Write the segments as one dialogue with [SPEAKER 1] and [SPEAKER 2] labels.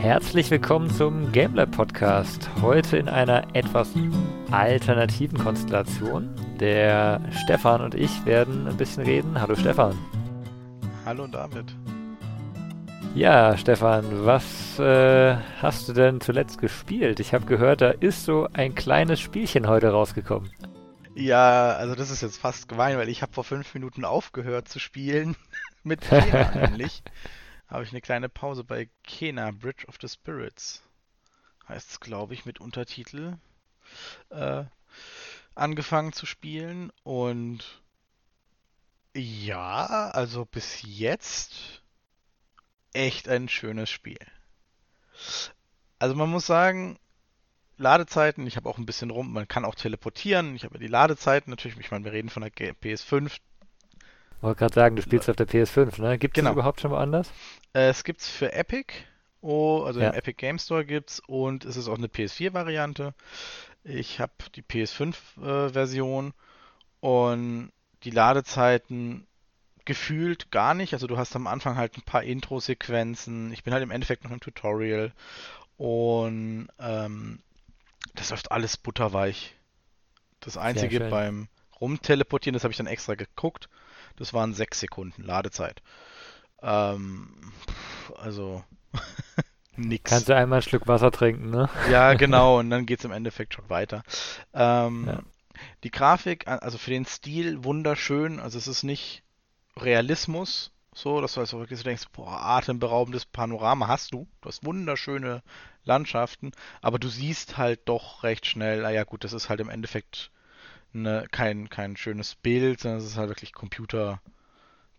[SPEAKER 1] Herzlich willkommen zum GameLab Podcast. Heute in einer etwas alternativen Konstellation. Der Stefan und ich werden ein bisschen reden. Hallo Stefan.
[SPEAKER 2] Hallo David.
[SPEAKER 1] Ja, Stefan, was äh, hast du denn zuletzt gespielt? Ich habe gehört, da ist so ein kleines Spielchen heute rausgekommen.
[SPEAKER 2] Ja, also das ist jetzt fast gemein, weil ich habe vor fünf Minuten aufgehört zu spielen. Mit Kena nämlich. Habe ich eine kleine Pause bei Kena, Bridge of the Spirits. Heißt es, glaube ich, mit Untertitel. Äh, angefangen zu spielen. Und ja, also bis jetzt echt ein schönes Spiel. Also man muss sagen, Ladezeiten, ich habe auch ein bisschen rum, man kann auch teleportieren. Ich habe die Ladezeiten natürlich, ich meine, wir reden von der PS5.
[SPEAKER 1] Ich wollte gerade sagen, du spielst auf der PS5, ne? Gibt es
[SPEAKER 2] Genau.
[SPEAKER 1] überhaupt schon woanders?
[SPEAKER 2] Äh, es gibt's für Epic, oh, also
[SPEAKER 1] Ja.
[SPEAKER 2] im Epic Game Store gibt's und es ist auch eine PS4-Variante. Ich habe die PS5-Version und die Ladezeiten gefühlt gar nicht. Also du hast am Anfang halt ein paar Intro-Sequenzen. Ich bin halt im Endeffekt noch im Tutorial und ähm, das läuft alles butterweich. Das Einzige beim Rumteleportieren, das habe ich dann extra geguckt, das waren sechs Sekunden Ladezeit. Ähm, also nix.
[SPEAKER 1] Kannst du einmal ein Schluck Wasser trinken, ne?
[SPEAKER 2] Ja, genau, und dann geht's im Endeffekt schon weiter. Ähm,
[SPEAKER 1] Ja.
[SPEAKER 2] Die Grafik, also für den Stil wunderschön, also es ist nicht Realismus, so, dass du also wirklich denkst, boah, atemberaubendes Panorama hast du. Du hast wunderschöne Landschaften, aber du siehst halt doch recht schnell, naja gut, das ist halt im Endeffekt ne, kein, kein schönes Bild, sondern es ist halt wirklich Computer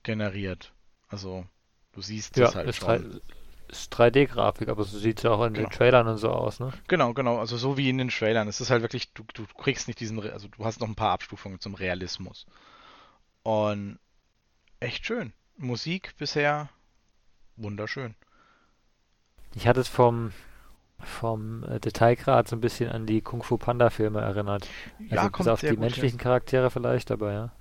[SPEAKER 2] generiert. Also du siehst
[SPEAKER 1] Ja,
[SPEAKER 2] es halt
[SPEAKER 1] ist,
[SPEAKER 2] schon.
[SPEAKER 1] drei- ist 3D-Grafik, aber so sieht es auch in den
[SPEAKER 2] Genau.
[SPEAKER 1] Trailern und so aus, ne?
[SPEAKER 2] Genau, genau, also so wie in den Trailern. Es ist halt wirklich, du, du kriegst nicht diesen, also du hast noch ein paar Abstufungen zum Realismus. Und echt schön. Musik bisher wunderschön.
[SPEAKER 1] Ich hatte es vom, vom äh, Detailgrad so ein bisschen an die Kung Fu Panda Filme erinnert. Also
[SPEAKER 2] Ja,
[SPEAKER 1] bis
[SPEAKER 2] kommt
[SPEAKER 1] auf
[SPEAKER 2] sehr
[SPEAKER 1] die
[SPEAKER 2] gut hin.
[SPEAKER 1] menschlichen Charaktere vielleicht, aber ja.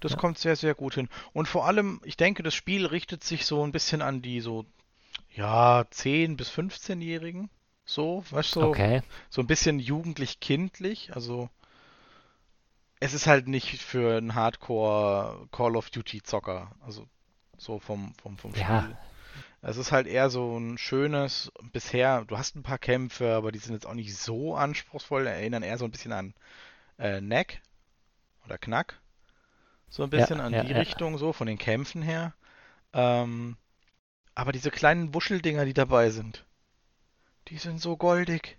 [SPEAKER 2] Das
[SPEAKER 1] Ja.
[SPEAKER 2] kommt sehr, sehr gut hin. Und vor allem, ich denke, das Spiel richtet sich so ein bisschen an die so, ja, 10- bis 15-Jährigen. So, weißt du, so,
[SPEAKER 1] Okay.
[SPEAKER 2] so ein bisschen jugendlich-kindlich. Also, es ist halt nicht für einen Hardcore Call of Duty Zocker. Also, so vom, vom, vom
[SPEAKER 1] Ja.
[SPEAKER 2] Es ist halt eher so ein schönes, bisher, du hast ein paar Kämpfe, aber die sind jetzt auch nicht so anspruchsvoll, erinnern eher so ein bisschen an äh, Neck oder Knack. So ein
[SPEAKER 1] Ja,
[SPEAKER 2] bisschen an
[SPEAKER 1] ja,
[SPEAKER 2] die
[SPEAKER 1] ja.
[SPEAKER 2] Richtung, so von den Kämpfen her. Ähm, aber diese kleinen Wuscheldinger, die dabei sind, die sind so goldig.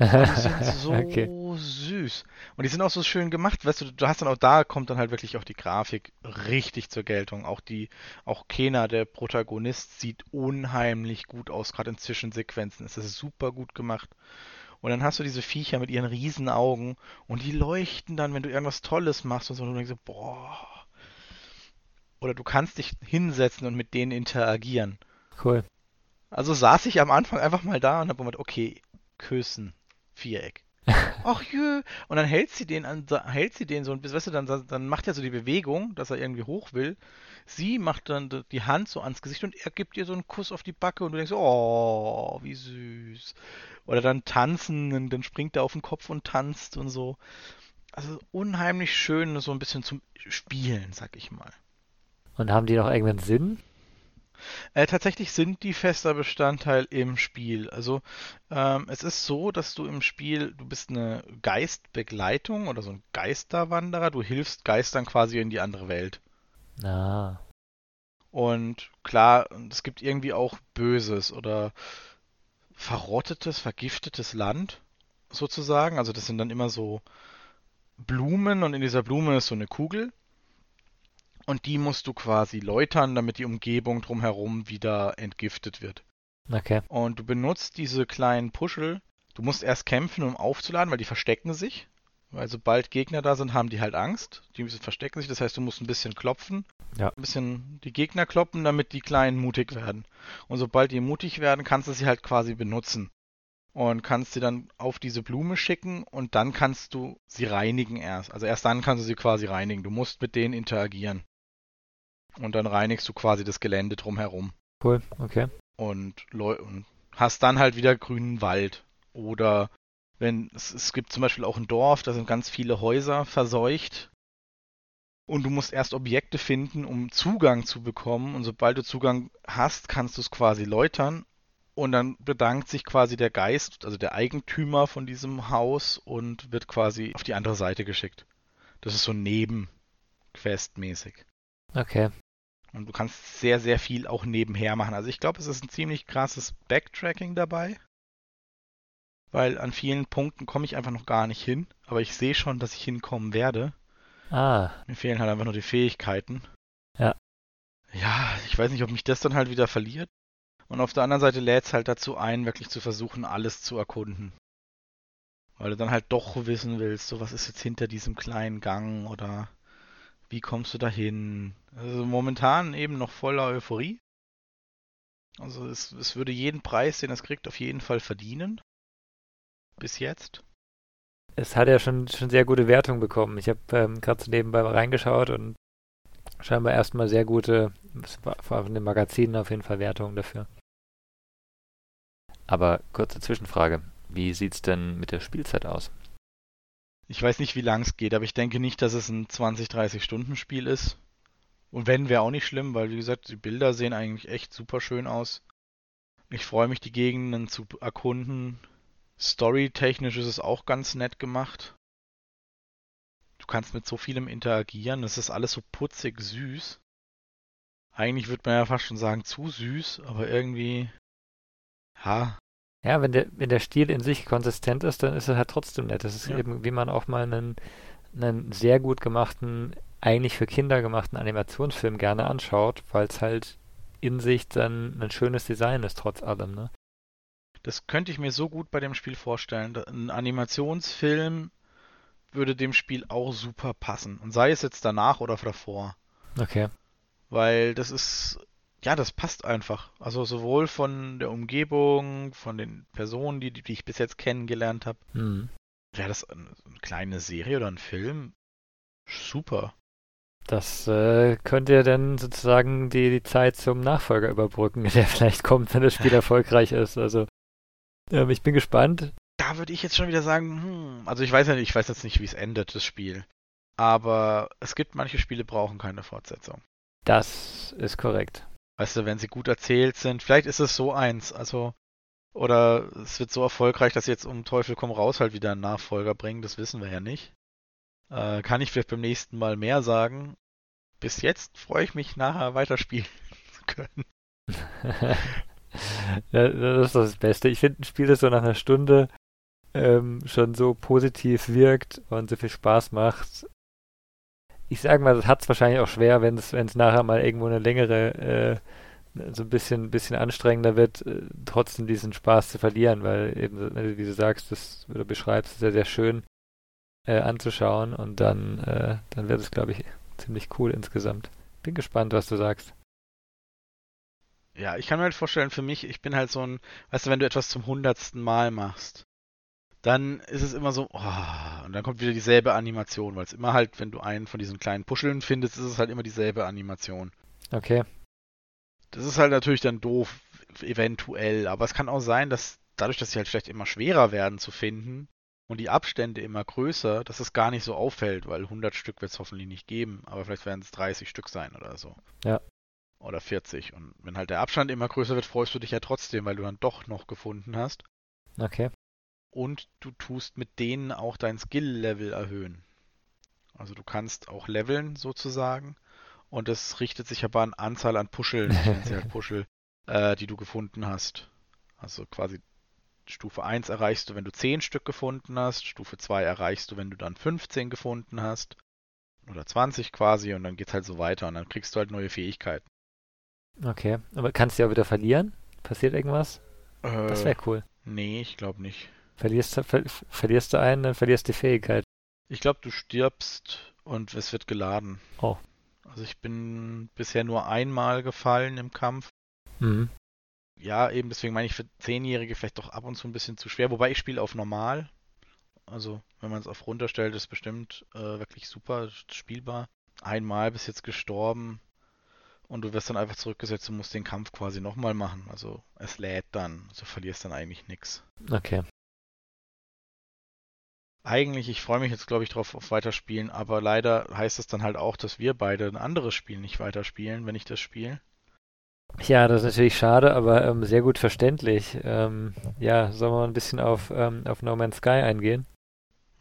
[SPEAKER 2] Die sind so
[SPEAKER 1] Okay.
[SPEAKER 2] Süß. Und die sind auch so schön gemacht, weißt du, du hast dann auch da kommt dann halt wirklich auch die Grafik richtig zur Geltung. Auch die, auch Kena, der Protagonist, sieht unheimlich gut aus, gerade in Zwischensequenzen. Es ist super gut gemacht. Und dann hast du diese Viecher mit ihren riesen Augen und die leuchten dann, wenn du irgendwas Tolles machst und so, und du denkst so, boah. Oder du kannst dich hinsetzen und mit denen interagieren.
[SPEAKER 1] Cool.
[SPEAKER 2] Also saß ich am Anfang einfach mal da und habe gemeint, okay, küssen, Viereck. Ach jö. Und dann hält sie den an, hält sie den so ein bisschen, weißt du, dann, dann macht er so die Bewegung, dass er irgendwie hoch will. Sie macht dann die Hand so ans Gesicht und er gibt ihr so einen Kuss auf die Backe und du denkst, oh, wie süß. Oder dann tanzen und dann springt er auf den Kopf und tanzt und so. Also unheimlich schön, so ein bisschen zum Spielen, sag ich mal.
[SPEAKER 1] Und haben die noch irgendeinen Sinn?
[SPEAKER 2] Äh, tatsächlich sind die fester Bestandteil im Spiel. Also ähm, es ist so, dass du im Spiel, du bist eine Geistbegleitung oder so ein Geisterwanderer. Du hilfst Geistern quasi in die andere Welt.
[SPEAKER 1] Na,
[SPEAKER 2] Und klar, es gibt irgendwie auch böses oder verrottetes, vergiftetes Land sozusagen. Also das sind dann immer so Blumen und in dieser Blume ist so eine Kugel. Und die musst du quasi läutern, damit die Umgebung drumherum wieder entgiftet wird.
[SPEAKER 1] okay.
[SPEAKER 2] Und du benutzt diese kleinen Puschel. Du musst erst kämpfen, um aufzuladen, weil die verstecken sich. Weil sobald Gegner da sind, haben die halt Angst. Die verstecken sich, das heißt, du musst ein bisschen klopfen.
[SPEAKER 1] Ja.
[SPEAKER 2] Ein bisschen die Gegner kloppen, damit die Kleinen mutig werden. Und sobald die mutig werden, kannst du sie halt quasi benutzen. Und kannst sie dann auf diese Blume schicken und dann kannst du sie reinigen erst. Also erst dann kannst du sie quasi reinigen. Du musst mit denen interagieren. Und dann reinigst du quasi das Gelände drumherum.
[SPEAKER 1] Cool, okay.
[SPEAKER 2] Und, und hast dann halt wieder grünen Wald. Oder wenn es, es gibt zum Beispiel auch ein Dorf, da sind ganz viele Häuser verseucht. Und du musst erst Objekte finden, um Zugang zu bekommen. Und sobald du Zugang hast, kannst du es quasi läutern. Und dann bedankt sich quasi der Geist, also der Eigentümer von diesem Haus und wird quasi auf die andere Seite geschickt. Das ist so nebenquestmäßig.
[SPEAKER 1] Okay.
[SPEAKER 2] Und du kannst sehr, sehr viel auch nebenher machen. Also ich glaube, es ist ein ziemlich krasses Backtracking dabei. Weil an vielen Punkten komme ich einfach noch gar nicht hin. Aber ich sehe schon, dass ich hinkommen werde.
[SPEAKER 1] Ah.
[SPEAKER 2] Mir fehlen halt einfach nur die Fähigkeiten.
[SPEAKER 1] Ja.
[SPEAKER 2] Ja, ich weiß nicht, ob mich das dann halt wieder verliert. Und auf der anderen Seite lädt es halt dazu ein, wirklich zu versuchen, alles zu erkunden. Weil du dann halt doch wissen willst, so was ist jetzt hinter diesem kleinen Gang oder wie kommst du dahin? Also momentan eben noch voller Euphorie. Also es, es würde jeden Preis, den es kriegt, auf jeden Fall verdienen. Bis jetzt.
[SPEAKER 1] Es hat ja schon, schon sehr gute Wertungen bekommen. Ich habe ähm, gerade so nebenbei mal reingeschaut und scheinbar erstmal sehr gute, vor allem in den Magazinen auf jeden Fall Wertungen dafür. Aber kurze Zwischenfrage. Wie sieht's denn mit der Spielzeit aus?
[SPEAKER 2] Ich weiß nicht, wie lang es geht, aber ich denke nicht, dass es ein 20, 30 Stunden Spiel ist. Und wenn, wäre auch nicht schlimm, weil wie gesagt, die Bilder sehen eigentlich echt super schön aus. Ich freue mich, die Gegenden zu erkunden. Storytechnisch ist es auch ganz nett gemacht. Du kannst mit so vielem interagieren. Das ist alles so putzig süß. Eigentlich würde man ja fast schon sagen zu süß, aber irgendwie Ha.
[SPEAKER 1] Ja, wenn der, wenn der Stil in sich konsistent ist, dann ist er halt trotzdem nett. Das ist ja. eben, wie man auch mal einen, einen sehr gut gemachten, eigentlich für Kinder gemachten Animationsfilm gerne anschaut, weil es halt in sich dann ein schönes Design ist, trotz allem, ne?
[SPEAKER 2] Das könnte ich mir so gut bei dem Spiel vorstellen. Ein Animationsfilm würde dem Spiel auch super passen. Und sei es jetzt danach oder davor.
[SPEAKER 1] Okay.
[SPEAKER 2] Weil das ist ja, das passt einfach. Also sowohl von der Umgebung, von den Personen, die, die ich bis jetzt kennengelernt habe.
[SPEAKER 1] Mhm.
[SPEAKER 2] Wäre das eine, eine, kleine Serie oder ein Film? Super.
[SPEAKER 1] Das äh, könnte ja dann sozusagen die, die Zeit zum Nachfolger überbrücken, der vielleicht kommt, wenn das Spiel erfolgreich ist. Also ähm, ich bin gespannt.
[SPEAKER 2] Da würde ich jetzt schon wieder sagen, hm, also ich weiß ja nicht, ich weiß jetzt nicht, wie es endet, das Spiel. Aber es gibt manche Spiele, brauchen keine Fortsetzung.
[SPEAKER 1] Das ist korrekt.
[SPEAKER 2] Weißt du, wenn sie gut erzählt sind, vielleicht ist es so eins, also oder es wird so erfolgreich, dass sie jetzt um Teufel komm raus halt wieder einen Nachfolger bringen, das wissen wir ja nicht. Äh, kann ich vielleicht beim nächsten Mal mehr sagen. Bis jetzt freue ich mich nachher weiterspielen zu können.
[SPEAKER 1] ja, das ist das Beste. Ich finde ein Spiel, das so nach einer Stunde ähm, schon so positiv wirkt und so viel Spaß macht, ich sage mal, das hat es wahrscheinlich auch schwer, wenn es nachher mal irgendwo eine längere, äh, so ein bisschen, bisschen anstrengender wird, äh, trotzdem diesen Spaß zu verlieren, weil eben, wie du sagst, das, du beschreibst, sehr, sehr schön äh, anzuschauen und dann, äh, dann wird es, glaube ich, ziemlich cool insgesamt. Bin gespannt, was du sagst.
[SPEAKER 2] Ja, ich kann mir halt vorstellen, für mich, ich bin halt so ein, weißt du, wenn du etwas zum hundertsten Mal machst, dann ist es immer so, oh, und dann kommt wieder dieselbe Animation, weil es immer halt, wenn du einen von diesen kleinen Puscheln findest, ist es halt immer dieselbe Animation.
[SPEAKER 1] Okay.
[SPEAKER 2] Das ist halt natürlich dann doof, eventuell, aber es kann auch sein, dass dadurch, dass sie halt vielleicht immer schwerer werden zu finden und die Abstände immer größer, dass es gar nicht so auffällt, weil 100 Stück wird es hoffentlich nicht geben, aber vielleicht werden es 30 Stück sein oder so.
[SPEAKER 1] Ja.
[SPEAKER 2] Oder 40. Und wenn halt der Abstand immer größer wird, freust du dich ja trotzdem, weil du dann doch noch gefunden hast.
[SPEAKER 1] Okay
[SPEAKER 2] und du tust mit denen auch dein Skill-Level erhöhen. Also du kannst auch leveln sozusagen und das richtet sich aber an Anzahl an Puscheln, halt Puschel, äh, die du gefunden hast. Also quasi Stufe 1 erreichst du, wenn du 10 Stück gefunden hast, Stufe 2 erreichst du, wenn du dann 15 gefunden hast oder 20 quasi und dann geht's halt so weiter und dann kriegst du halt neue Fähigkeiten.
[SPEAKER 1] Okay, aber kannst du ja wieder verlieren? Passiert irgendwas? Äh, das wäre cool.
[SPEAKER 2] Nee, ich glaube nicht.
[SPEAKER 1] Verlierst, ver verlierst du einen, dann verlierst du die Fähigkeit.
[SPEAKER 2] Ich glaube, du stirbst und es wird geladen.
[SPEAKER 1] Oh.
[SPEAKER 2] Also ich bin bisher nur einmal gefallen im Kampf.
[SPEAKER 1] Mhm.
[SPEAKER 2] Ja, eben deswegen meine ich für Zehnjährige vielleicht doch ab und zu ein bisschen zu schwer. Wobei ich spiele auf normal. Also wenn man es auf runterstellt, ist bestimmt äh, wirklich super spielbar. Einmal bis jetzt gestorben. und du wirst dann einfach zurückgesetzt und musst den Kampf quasi nochmal machen. Also es lädt dann, also verlierst dann eigentlich nichts.
[SPEAKER 1] Okay.
[SPEAKER 2] Eigentlich, ich freue mich jetzt, glaube ich, drauf auf Weiterspielen, aber leider heißt es dann halt auch, dass wir beide ein anderes Spiel nicht weiterspielen, wenn ich das spiele.
[SPEAKER 1] Ja, das ist natürlich schade, aber ähm, sehr gut verständlich. Ähm, ja, sollen wir ein bisschen auf, ähm, auf No Man's Sky eingehen?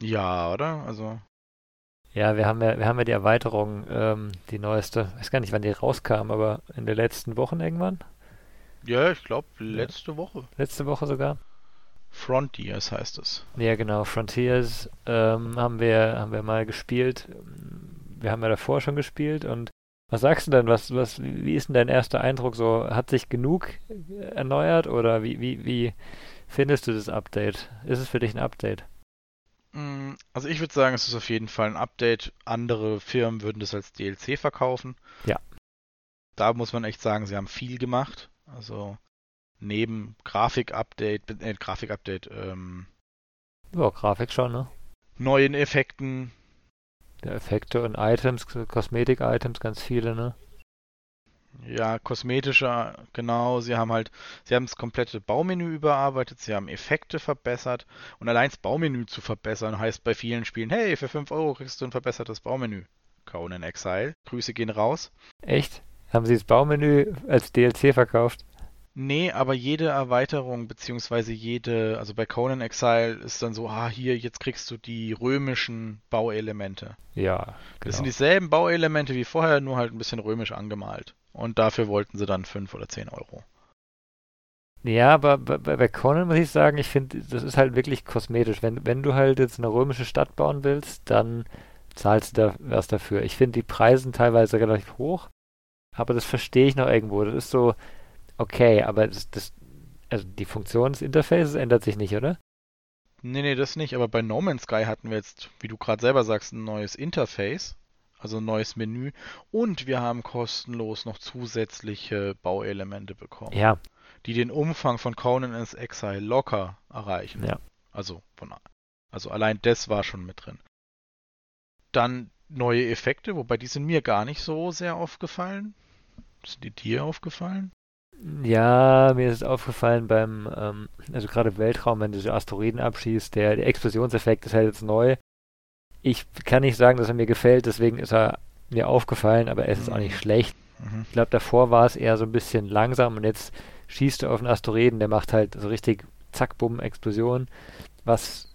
[SPEAKER 2] Ja, oder? Also.
[SPEAKER 1] Ja, wir haben ja, wir haben ja die Erweiterung, ähm, die neueste. Ich weiß gar nicht, wann die rauskam, aber in den letzten Wochen irgendwann?
[SPEAKER 2] Ja, ich glaube letzte ja. Woche.
[SPEAKER 1] Letzte Woche sogar.
[SPEAKER 2] Frontiers heißt es.
[SPEAKER 1] Ja, genau. Frontiers ähm, haben wir haben wir mal gespielt. Wir haben ja davor schon gespielt und was sagst du denn? Was, was, wie ist denn dein erster Eindruck so? Hat sich genug erneuert oder wie, wie, wie findest du das Update? Ist es für dich ein Update?
[SPEAKER 2] Mm, also ich würde sagen, es ist auf jeden Fall ein Update. Andere Firmen würden das als DLC verkaufen.
[SPEAKER 1] Ja.
[SPEAKER 2] Da muss man echt sagen, sie haben viel gemacht. Also neben Grafik-Update, äh, Grafik-Update, ähm,
[SPEAKER 1] Ja, Grafik schon, ne?
[SPEAKER 2] Neuen Effekten,
[SPEAKER 1] Effekte und Items, Kosmetik-Items, ganz viele, ne?
[SPEAKER 2] Ja, kosmetischer, genau. Sie haben halt, sie haben das komplette Baumenü überarbeitet, sie haben Effekte verbessert und allein das Baumenü zu verbessern heißt bei vielen Spielen, hey, für 5 Euro kriegst du ein verbessertes Baumenü. Conan Exile. Grüße gehen raus.
[SPEAKER 1] Echt? Haben sie das Baumenü als DLC verkauft?
[SPEAKER 2] Nee, aber jede Erweiterung, beziehungsweise jede, also bei Conan Exile ist dann so, ah, hier, jetzt kriegst du die römischen Bauelemente.
[SPEAKER 1] Ja, genau.
[SPEAKER 2] Das sind dieselben Bauelemente wie vorher, nur halt ein bisschen römisch angemalt. Und dafür wollten sie dann 5 oder 10 Euro.
[SPEAKER 1] Ja, aber bei, bei Conan muss ich sagen, ich finde, das ist halt wirklich kosmetisch. Wenn, wenn du halt jetzt eine römische Stadt bauen willst, dann zahlst du da was dafür. Ich finde die Preise teilweise relativ hoch, aber das verstehe ich noch irgendwo. Das ist so, Okay, aber das, das, also die Funktion des Interfaces ändert sich nicht, oder?
[SPEAKER 2] Nee, nee, das nicht. Aber bei No Man's Sky hatten wir jetzt, wie du gerade selber sagst, ein neues Interface, also ein neues Menü. Und wir haben kostenlos noch zusätzliche Bauelemente bekommen.
[SPEAKER 1] Ja.
[SPEAKER 2] Die den Umfang von Conan ins Exile locker erreichen.
[SPEAKER 1] Ja.
[SPEAKER 2] Also, von, also allein das war schon mit drin. Dann neue Effekte, wobei die sind mir gar nicht so sehr aufgefallen. Sind die dir aufgefallen?
[SPEAKER 1] Ja, mir ist aufgefallen beim, ähm, also gerade im Weltraum, wenn du so Asteroiden abschießt, der, der Explosionseffekt ist halt jetzt neu. Ich kann nicht sagen, dass er mir gefällt, deswegen ist er mir aufgefallen, aber es ist auch nicht mhm. schlecht. Mhm. Ich glaube, davor war es eher so ein bisschen langsam und jetzt schießt du auf einen Asteroiden, der macht halt so richtig zack, bumm, Explosion, was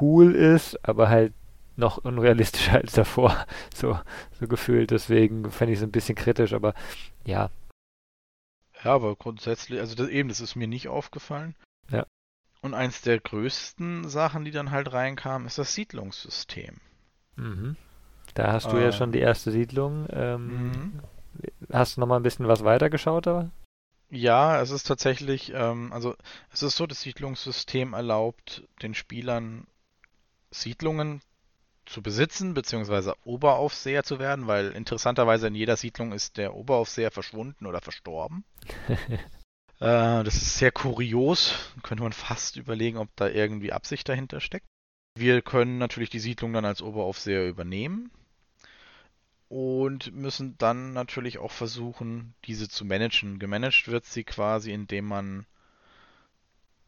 [SPEAKER 1] cool ist, aber halt noch unrealistischer als davor, so, so gefühlt. Deswegen fände ich es ein bisschen kritisch, aber ja,
[SPEAKER 2] ja, aber grundsätzlich, also das, eben, das ist mir nicht aufgefallen.
[SPEAKER 1] Ja.
[SPEAKER 2] Und eins der größten Sachen, die dann halt reinkamen, ist das Siedlungssystem.
[SPEAKER 1] Mhm. Da hast du äh, ja schon die erste Siedlung. Ähm, mhm. Hast du noch mal ein bisschen was weitergeschaut, aber?
[SPEAKER 2] Ja, es ist tatsächlich, ähm, also es ist so, das Siedlungssystem erlaubt den Spielern Siedlungen zu besitzen, beziehungsweise Oberaufseher zu werden, weil interessanterweise in jeder Siedlung ist der Oberaufseher verschwunden oder verstorben. äh, das ist sehr kurios. Könnte man fast überlegen, ob da irgendwie Absicht dahinter steckt. Wir können natürlich die Siedlung dann als Oberaufseher übernehmen und müssen dann natürlich auch versuchen, diese zu managen. Gemanagt wird sie quasi, indem man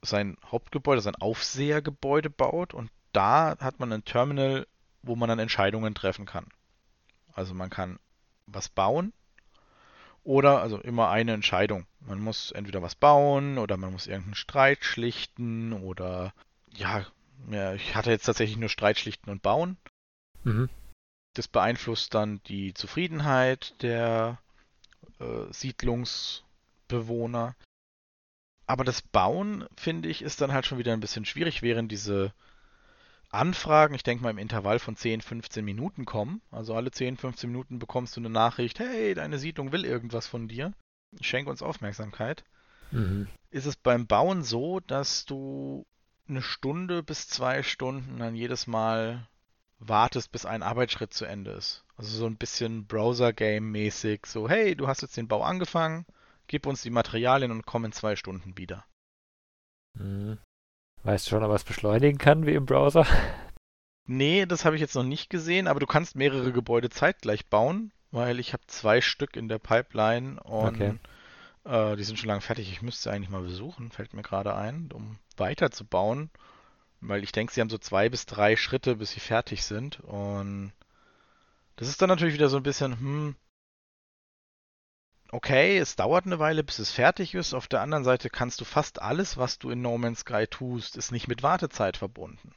[SPEAKER 2] sein Hauptgebäude, sein Aufsehergebäude baut und da hat man ein Terminal, wo man dann Entscheidungen treffen kann. Also man kann was bauen oder also immer eine Entscheidung. Man muss entweder was bauen oder man muss irgendeinen Streit schlichten oder ja, ja ich hatte jetzt tatsächlich nur Streit schlichten und bauen. Mhm. Das beeinflusst dann die Zufriedenheit der äh, Siedlungsbewohner. Aber das Bauen, finde ich, ist dann halt schon wieder ein bisschen schwierig, während diese Anfragen, ich denke mal im Intervall von 10, 15 Minuten kommen. Also alle 10, 15 Minuten bekommst du eine Nachricht, hey, deine Siedlung will irgendwas von dir. Schenk uns Aufmerksamkeit. Mhm. Ist es beim Bauen so, dass du eine Stunde bis zwei Stunden dann jedes Mal wartest, bis ein Arbeitsschritt zu Ende ist. Also so ein bisschen Browser-Game-mäßig. So, hey, du hast jetzt den Bau angefangen, gib uns die Materialien und komm in zwei Stunden wieder.
[SPEAKER 1] Mhm. Weißt du schon, ob er es beschleunigen kann wie im Browser?
[SPEAKER 2] Nee, das habe ich jetzt noch nicht gesehen, aber du kannst mehrere Gebäude zeitgleich bauen, weil ich habe zwei Stück in der Pipeline und
[SPEAKER 1] Okay.
[SPEAKER 2] äh, die sind schon lange fertig. Ich müsste sie eigentlich mal besuchen, fällt mir gerade ein, um weiterzubauen, weil ich denke, sie haben so zwei bis drei Schritte, bis sie fertig sind. Und das ist dann natürlich wieder so ein bisschen, hm, okay, es dauert eine Weile, bis es fertig ist. Auf der anderen Seite kannst du fast alles, was du in No Man's Sky tust, ist nicht mit Wartezeit verbunden.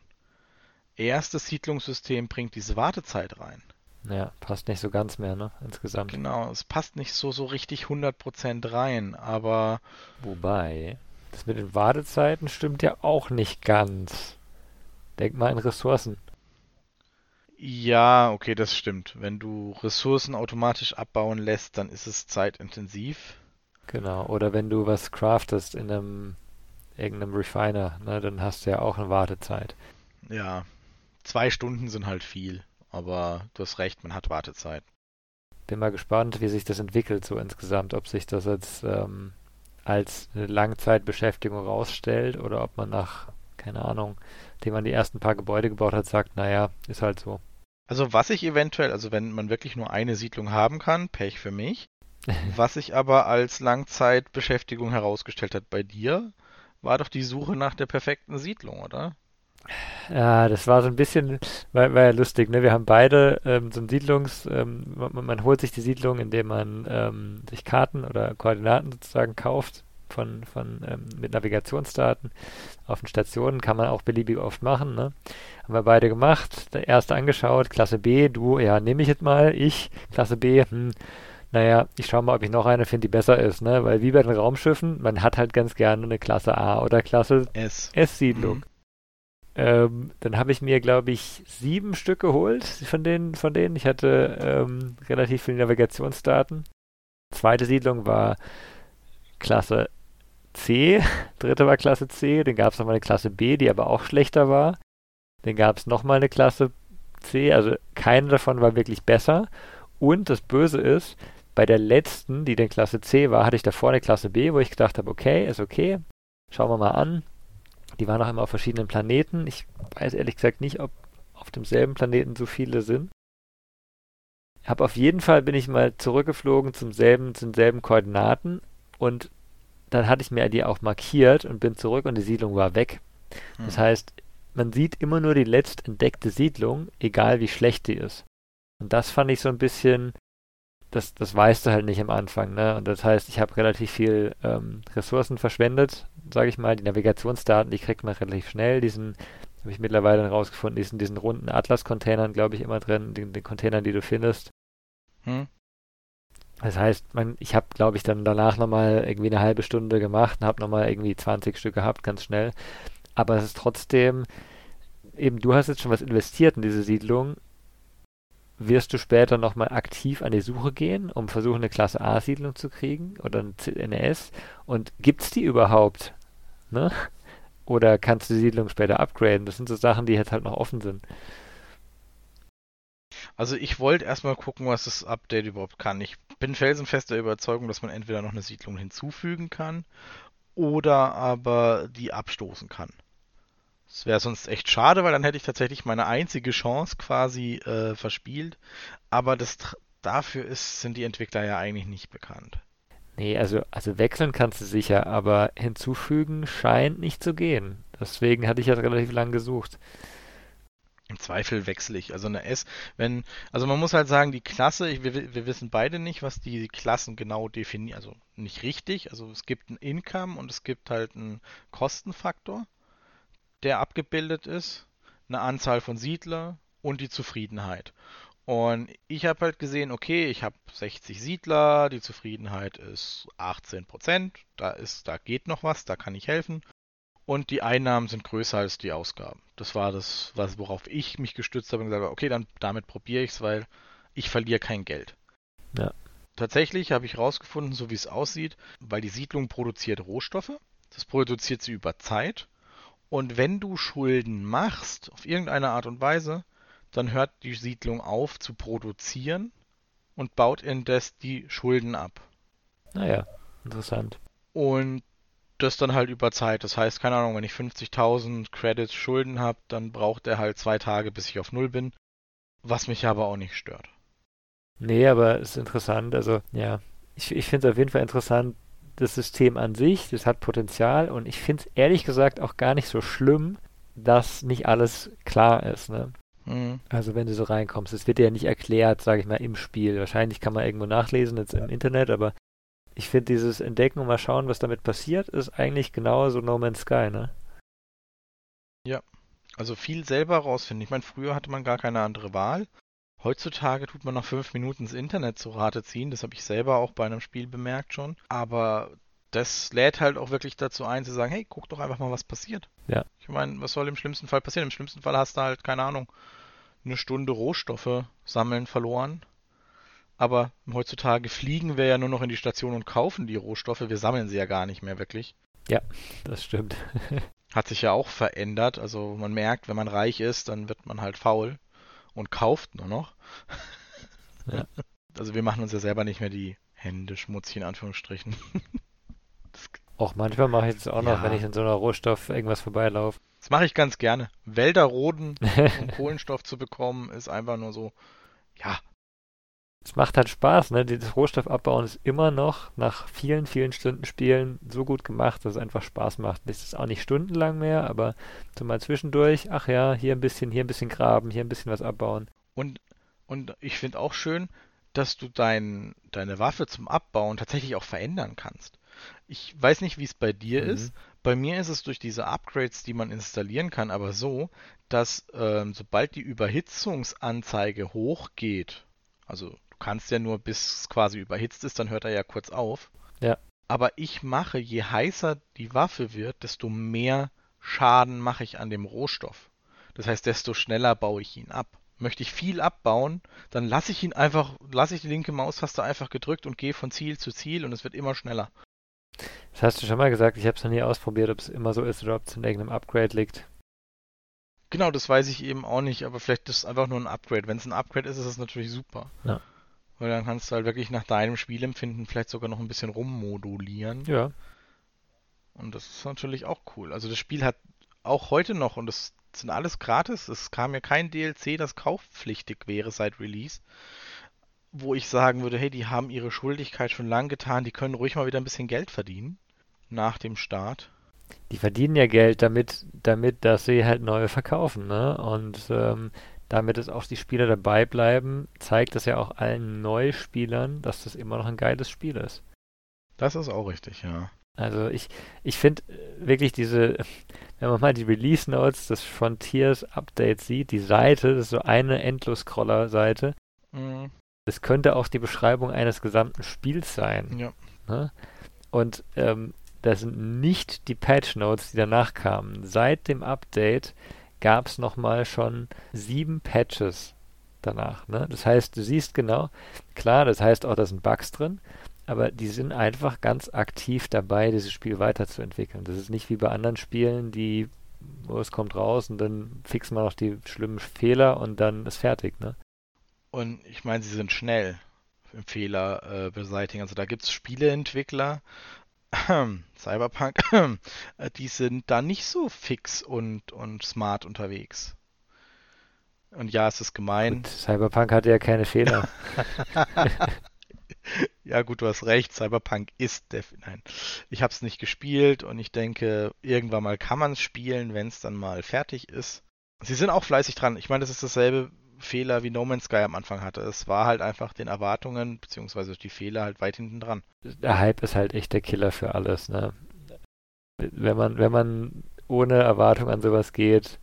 [SPEAKER 2] Erst das Siedlungssystem bringt diese Wartezeit rein.
[SPEAKER 1] Ja, passt nicht so ganz mehr, ne? Insgesamt.
[SPEAKER 2] Genau, es passt nicht so, so richtig 100% rein, aber
[SPEAKER 1] Wobei, das mit den Wartezeiten stimmt ja auch nicht ganz. Denk mal in Ressourcen.
[SPEAKER 2] Ja, okay, das stimmt. Wenn du Ressourcen automatisch abbauen lässt, dann ist es zeitintensiv.
[SPEAKER 1] Genau. Oder wenn du was craftest in einem irgendeinem Refiner, ne, dann hast du ja auch eine Wartezeit.
[SPEAKER 2] Ja, zwei Stunden sind halt viel, aber du hast recht, man hat Wartezeit.
[SPEAKER 1] Bin mal gespannt, wie sich das entwickelt so insgesamt, ob sich das jetzt ähm, als eine Langzeitbeschäftigung rausstellt oder ob man nach, keine Ahnung, dem man die ersten paar Gebäude gebaut hat, sagt, naja, ist halt so.
[SPEAKER 2] Also was ich eventuell, also wenn man wirklich nur eine Siedlung haben kann, Pech für mich. Was sich aber als Langzeitbeschäftigung herausgestellt hat bei dir, war doch die Suche nach der perfekten Siedlung, oder?
[SPEAKER 1] Ja, das war so ein bisschen, war, war ja lustig, ne? Wir haben beide ähm, so ein Siedlungs, ähm, man, man holt sich die Siedlung, indem man ähm, sich Karten oder Koordinaten sozusagen kauft von, von ähm, mit Navigationsdaten. Auf den Stationen kann man auch beliebig oft machen, ne? Haben wir beide gemacht. Der erste angeschaut, Klasse B, du, ja, nehme ich jetzt mal, ich, Klasse B, hm, naja, ich schaue mal, ob ich noch eine finde, die besser ist, ne? Weil wie bei den Raumschiffen, man hat halt ganz gerne eine Klasse A oder Klasse. S-Siedlung.
[SPEAKER 2] Mhm.
[SPEAKER 1] Ähm, dann habe ich mir, glaube ich, sieben Stück geholt von denen, von denen. Ich hatte ähm, relativ viele Navigationsdaten. Zweite Siedlung war Klasse C, dritte war Klasse C, dann gab es nochmal eine Klasse B, die aber auch schlechter war. Dann gab es nochmal eine Klasse C, also keine davon war wirklich besser. Und das Böse ist, bei der letzten, die dann Klasse C war, hatte ich davor eine Klasse B, wo ich gedacht habe, okay, ist okay, schauen wir mal an. Die waren auch immer auf verschiedenen Planeten. Ich weiß ehrlich gesagt nicht, ob auf demselben Planeten so viele sind. Hab auf jeden Fall bin ich mal zurückgeflogen zum selben, zu denselben Koordinaten und dann hatte ich mir die auch markiert und bin zurück und die Siedlung war weg. Das
[SPEAKER 2] Hm.
[SPEAKER 1] heißt, man sieht immer nur die letzt entdeckte Siedlung, egal wie schlecht die ist. Und das fand ich so ein bisschen, das, das weißt du halt nicht am Anfang, ne? Und das heißt, ich habe relativ viel ähm, Ressourcen verschwendet, sage ich mal. Die Navigationsdaten, die kriegt man relativ schnell. Diesen habe ich mittlerweile dann rausgefunden, diesen, diesen runden Atlas-Containern, glaube ich, immer drin, den, den Containern, die du findest.
[SPEAKER 2] Hm?
[SPEAKER 1] Das heißt, man, ich habe, glaube ich, dann danach nochmal irgendwie eine halbe Stunde gemacht und habe nochmal irgendwie 20 Stück gehabt, ganz schnell. Aber es ist trotzdem, eben, du hast jetzt schon was investiert in diese Siedlung. Wirst du später nochmal aktiv an die Suche gehen, um versuchen, eine Klasse A-Siedlung zu kriegen oder eine S? Und gibt's die überhaupt? Ne? Oder kannst du die Siedlung später upgraden? Das sind so Sachen, die jetzt halt noch offen sind.
[SPEAKER 2] Also ich wollte erstmal gucken, was das Update überhaupt kann. Ich bin felsenfest der Überzeugung, dass man entweder noch eine Siedlung hinzufügen kann oder aber die abstoßen kann. Das wäre sonst echt schade, weil dann hätte ich tatsächlich meine einzige Chance quasi äh, verspielt. Aber das, dafür ist, sind die Entwickler ja eigentlich nicht bekannt.
[SPEAKER 1] Nee, also, also wechseln kannst du sicher, aber hinzufügen scheint nicht zu gehen. Deswegen hatte ich ja relativ lang gesucht.
[SPEAKER 2] Im Zweifel wechsle ich. Also eine S, wenn, also man muss halt sagen, die Klasse, ich, wir, wir wissen beide nicht, was die Klassen genau definieren, also nicht richtig. Also es gibt ein Income und es gibt halt einen Kostenfaktor, der abgebildet ist, eine Anzahl von Siedler und die Zufriedenheit. Und ich habe halt gesehen, okay, ich habe 60 Siedler, die Zufriedenheit ist 18%, da ist, da geht noch was, da kann ich helfen. Und die Einnahmen sind größer als die Ausgaben. Das war das, was, worauf ich mich gestützt habe und gesagt habe, okay, dann damit probiere ich es, weil ich verliere kein Geld.
[SPEAKER 1] Ja.
[SPEAKER 2] Tatsächlich habe ich rausgefunden, so wie es aussieht, weil die Siedlung produziert Rohstoffe, das produziert sie über Zeit. Und wenn du Schulden machst, auf irgendeine Art und Weise, dann hört die Siedlung auf zu produzieren und baut indes die Schulden ab.
[SPEAKER 1] Naja, interessant.
[SPEAKER 2] Und das dann halt über Zeit. Das heißt, keine Ahnung, wenn ich 50.000 Credits Schulden habe, dann braucht er halt zwei Tage, bis ich auf Null bin. Was mich aber auch nicht stört.
[SPEAKER 1] Nee, aber es ist interessant. Also, ja, ich, ich finde es auf jeden Fall interessant, das System an sich, das hat Potenzial und ich finde es ehrlich gesagt auch gar nicht so schlimm, dass nicht alles klar ist. Ne? Mhm. Also wenn du so reinkommst, es wird ja nicht erklärt, sage ich mal, im Spiel. Wahrscheinlich kann man irgendwo nachlesen, jetzt im Internet, aber ich finde dieses Entdecken und mal schauen, was damit passiert, ist eigentlich genauso No Man's Sky, ne?
[SPEAKER 2] Ja, also viel selber rausfinden. Ich meine, früher hatte man gar keine andere Wahl. Heutzutage tut man nach fünf Minuten ins Internet zu Rate ziehen. Das habe ich selber auch bei einem Spiel bemerkt schon. Aber das lädt halt auch wirklich dazu ein, zu sagen, hey, guck doch einfach mal, was passiert.
[SPEAKER 1] Ja.
[SPEAKER 2] Ich meine, was soll im schlimmsten Fall passieren? Im schlimmsten Fall hast du halt, keine Ahnung, eine Stunde Rohstoffe sammeln verloren. Aber heutzutage fliegen wir ja nur noch in die Station und kaufen die Rohstoffe. Wir sammeln sie ja gar nicht mehr wirklich.
[SPEAKER 1] Ja, das stimmt.
[SPEAKER 2] Hat sich ja auch verändert. Also man merkt, wenn man reich ist, dann wird man halt faul und kauft nur noch. Ja. Also wir machen uns ja selber nicht mehr die Hände schmutzig in Anführungsstrichen.
[SPEAKER 1] auch manchmal mache ich das auch noch, ja. wenn ich in so einer Rohstoff irgendwas vorbeilaufe.
[SPEAKER 2] Das mache ich ganz gerne. Wälder roden, um Kohlenstoff zu bekommen, ist einfach nur so, ja.
[SPEAKER 1] Es macht halt Spaß, ne? Dieses Rohstoffabbauen ist immer noch nach vielen, vielen Stunden Spielen so gut gemacht, dass es einfach Spaß macht. Es ist auch nicht stundenlang mehr, aber so mal zwischendurch, ach ja, hier ein bisschen, hier ein bisschen graben, hier ein bisschen was abbauen.
[SPEAKER 2] Und, und ich finde auch schön, dass du dein, deine Waffe zum Abbauen tatsächlich auch verändern kannst. Ich weiß nicht, wie es bei dir mhm. ist. Bei mir ist es durch diese Upgrades, die man installieren kann, aber so, dass ähm, sobald die Überhitzungsanzeige hochgeht, also kannst ja nur bis es quasi überhitzt ist, dann hört er ja kurz auf.
[SPEAKER 1] Ja.
[SPEAKER 2] Aber ich mache, je heißer die Waffe wird, desto mehr Schaden mache ich an dem Rohstoff. Das heißt, desto schneller baue ich ihn ab. Möchte ich viel abbauen, dann lasse ich ihn einfach, lasse ich die linke Maustaste einfach gedrückt und gehe von Ziel zu Ziel und es wird immer schneller.
[SPEAKER 1] Das hast du schon mal gesagt, ich habe es noch nie ausprobiert, ob es immer so ist oder ob es in irgendeinem Upgrade liegt.
[SPEAKER 2] Genau, das weiß ich eben auch nicht, aber vielleicht ist es einfach nur ein Upgrade. Wenn es ein Upgrade ist, ist es natürlich super.
[SPEAKER 1] Ja.
[SPEAKER 2] Weil dann kannst du halt wirklich nach deinem Spielempfinden vielleicht sogar noch ein bisschen rummodulieren.
[SPEAKER 1] Ja.
[SPEAKER 2] Und das ist natürlich auch cool. Also das Spiel hat auch heute noch, und das sind alles gratis, es kam ja kein DLC, das kaufpflichtig wäre seit Release wo ich sagen würde, hey, die haben ihre Schuldigkeit schon lang getan, die können ruhig mal wieder ein bisschen Geld verdienen nach dem Start.
[SPEAKER 1] Die verdienen ja Geld damit, damit, dass sie halt neue verkaufen, ne? Und ähm, damit es auch die Spieler dabei bleiben, zeigt das ja auch allen Neuspielern, dass das immer noch ein geiles Spiel ist.
[SPEAKER 2] Das ist auch richtig, ja.
[SPEAKER 1] Also ich, ich finde äh, wirklich diese, wenn man mal die Release Notes des Frontiers Update sieht, die Seite, das ist so eine Endlos-Scroller-Seite. Mhm. Das könnte auch die Beschreibung eines gesamten Spiels sein.
[SPEAKER 2] Ja.
[SPEAKER 1] Ne? Und ähm, das sind nicht die Patch Notes, die danach kamen. Seit dem Update gab es nochmal schon sieben Patches danach. Ne? Das heißt, du siehst genau, klar, das heißt auch, da sind Bugs drin, aber die sind einfach ganz aktiv dabei, dieses Spiel weiterzuentwickeln. Das ist nicht wie bei anderen Spielen, die, wo es kommt raus und dann fixen wir noch die schlimmen Fehler und dann ist fertig. Ne?
[SPEAKER 2] Und ich meine, sie sind schnell im Fehler äh, beseitigen. Also da gibt es Spieleentwickler, Cyberpunk, die sind da nicht so fix und, und smart unterwegs. Und ja, es ist gemein.
[SPEAKER 1] Gut, Cyberpunk hatte ja keine Fehler.
[SPEAKER 2] ja, gut, du hast recht. Cyberpunk ist def Nein, ich habe es nicht gespielt und ich denke, irgendwann mal kann man es spielen, wenn es dann mal fertig ist. Sie sind auch fleißig dran. Ich meine, das ist dasselbe Fehler wie No Man's Sky am Anfang hatte. Es war halt einfach den Erwartungen beziehungsweise die Fehler halt weit hinten dran.
[SPEAKER 1] Der Hype ist halt echt der Killer für alles, ne? Wenn man, wenn man ohne Erwartung an sowas geht,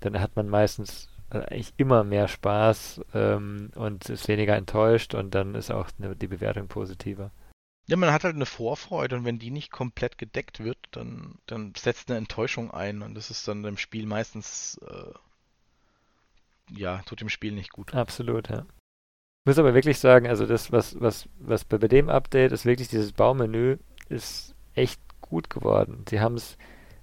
[SPEAKER 1] dann hat man meistens eigentlich immer mehr Spaß ähm, und ist weniger enttäuscht und dann ist auch ne, die Bewertung positiver.
[SPEAKER 2] Ja, man hat halt eine Vorfreude und wenn die nicht komplett gedeckt wird, dann, dann setzt eine Enttäuschung ein und das ist dann im Spiel meistens äh, ja, tut dem Spiel nicht gut.
[SPEAKER 1] Absolut, ja. Ich muss aber wirklich sagen, also das, was, was, was bei, bei dem Update ist, wirklich dieses Baumenü, ist echt gut geworden. Sie haben es,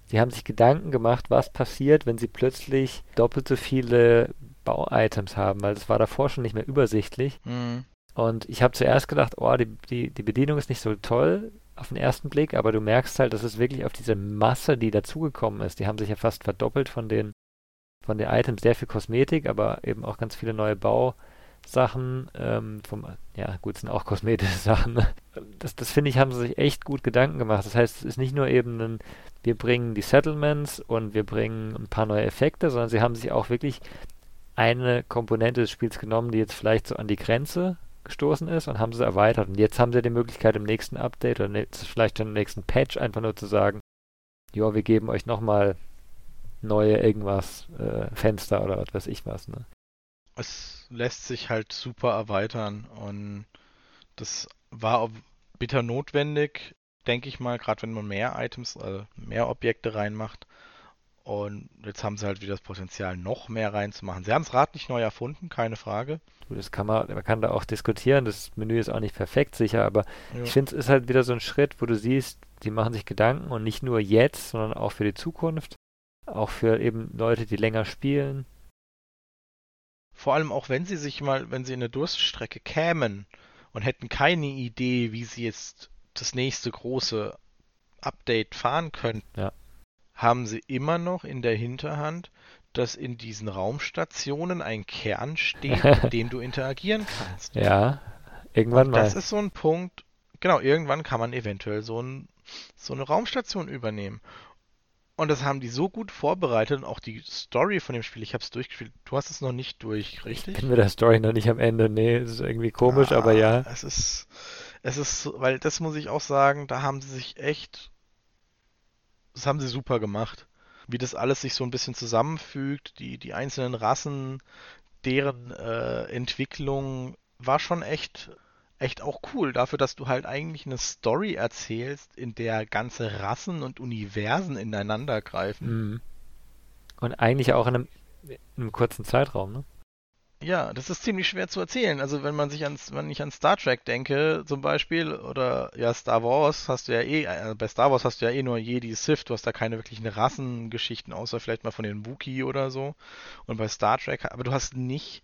[SPEAKER 1] sie haben sich Gedanken gemacht, was passiert, wenn sie plötzlich doppelt so viele Bau-Items haben, weil das war davor schon nicht mehr übersichtlich. Mhm. Und ich habe zuerst gedacht, oh, die, die, die Bedienung ist nicht so toll auf den ersten Blick, aber du merkst halt, dass es wirklich auf diese Masse, die dazugekommen ist, die haben sich ja fast verdoppelt von den von den Items sehr viel Kosmetik, aber eben auch ganz viele neue Bausachen Sachen, ähm, vom, ja gut, sind auch kosmetische Sachen. Das, das finde ich, haben sie sich echt gut Gedanken gemacht. Das heißt, es ist nicht nur eben ein, wir bringen die Settlements und wir bringen ein paar neue Effekte, sondern sie haben sich auch wirklich eine Komponente des Spiels genommen, die jetzt vielleicht so an die Grenze gestoßen ist und haben sie erweitert. Und jetzt haben sie die Möglichkeit im nächsten Update oder ne, vielleicht im nächsten Patch einfach nur zu sagen, ja, wir geben euch nochmal neue irgendwas, äh, Fenster oder was weiß ich was. Ne?
[SPEAKER 2] Es lässt sich halt super erweitern und das war bitter notwendig, denke ich mal, gerade wenn man mehr Items, also mehr Objekte reinmacht. Und jetzt haben sie halt wieder das Potenzial, noch mehr reinzumachen. Sie haben das Rad nicht neu erfunden, keine Frage.
[SPEAKER 1] Das kann man, man kann da auch diskutieren. Das Menü ist auch nicht perfekt sicher, aber ja. ich finde, es ist halt wieder so ein Schritt, wo du siehst, die machen sich Gedanken und nicht nur jetzt, sondern auch für die Zukunft. Auch für eben Leute, die länger spielen.
[SPEAKER 2] Vor allem auch, wenn sie sich mal, wenn sie in eine Durststrecke kämen und hätten keine Idee, wie sie jetzt das nächste große Update fahren könnten. Ja haben sie immer noch in der Hinterhand, dass in diesen Raumstationen ein Kern steht, mit dem du interagieren kannst.
[SPEAKER 1] Ja, irgendwann mal.
[SPEAKER 2] Das ist so ein Punkt, genau, irgendwann kann man eventuell so, ein, so eine Raumstation übernehmen. Und das haben die so gut vorbereitet und auch die Story von dem Spiel, ich habe es durchgespielt. Du hast es noch nicht durch, richtig?
[SPEAKER 1] Ich bin mit der Story noch nicht am Ende. Nee, es ist irgendwie komisch, ah, aber ja.
[SPEAKER 2] Es ist, es ist, weil das muss ich auch sagen, da haben sie sich echt das haben sie super gemacht. Wie das alles sich so ein bisschen zusammenfügt, die, die einzelnen Rassen, deren äh, Entwicklung war schon echt, echt auch cool. Dafür, dass du halt eigentlich eine Story erzählst, in der ganze Rassen und Universen ineinander greifen.
[SPEAKER 1] Mhm. Und eigentlich auch in einem, in einem kurzen Zeitraum, ne?
[SPEAKER 2] Ja, das ist ziemlich schwer zu erzählen. Also wenn man sich an, wenn ich an Star Trek denke, zum Beispiel, oder ja, Star Wars hast du ja eh, also bei Star Wars hast du ja eh nur Jedi Sith, du hast da keine wirklichen Rassengeschichten, außer vielleicht mal von den Wookiee oder so. Und bei Star Trek, aber du hast nicht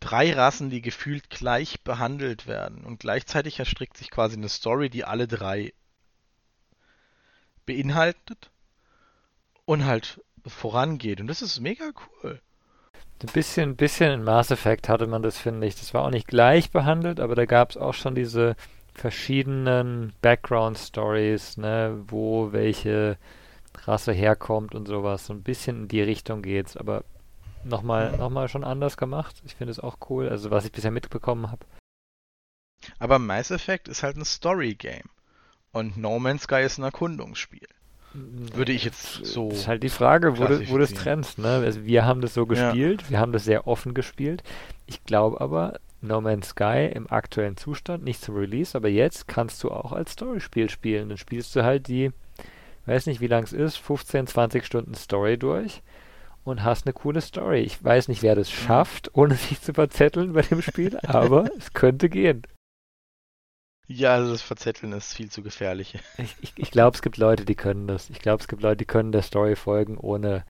[SPEAKER 2] drei Rassen, die gefühlt gleich behandelt werden. Und gleichzeitig erstrickt sich quasi eine Story, die alle drei beinhaltet und halt vorangeht. Und das ist mega cool.
[SPEAKER 1] Ein bisschen, bisschen in Mass Effect hatte man das, finde ich. Das war auch nicht gleich behandelt, aber da gab es auch schon diese verschiedenen Background-Stories, ne, wo welche Rasse herkommt und sowas. So ein bisschen in die Richtung geht's, aber nochmal noch mal schon anders gemacht. Ich finde es auch cool, also was ich bisher mitbekommen habe.
[SPEAKER 2] Aber Mass Effect ist halt ein Story-Game. Und No Man's Sky ist ein Erkundungsspiel. Würde ich jetzt so.
[SPEAKER 1] Das ist halt die Frage, wo du, wo du es trennst. Ne? Also wir haben das so gespielt, ja. wir haben das sehr offen gespielt. Ich glaube aber, No Man's Sky im aktuellen Zustand, nicht zum Release, aber jetzt kannst du auch als Storyspiel spielen. Dann spielst du halt die, weiß nicht wie lang es ist, 15, 20 Stunden Story durch und hast eine coole Story. Ich weiß nicht, wer das schafft, ohne sich zu verzetteln bei dem Spiel, aber es könnte gehen.
[SPEAKER 2] Ja, also das Verzetteln ist viel zu gefährlich.
[SPEAKER 1] Ich, ich, ich glaube, es gibt Leute, die können das. Ich glaube, es gibt Leute, die können der Story folgen, ohne,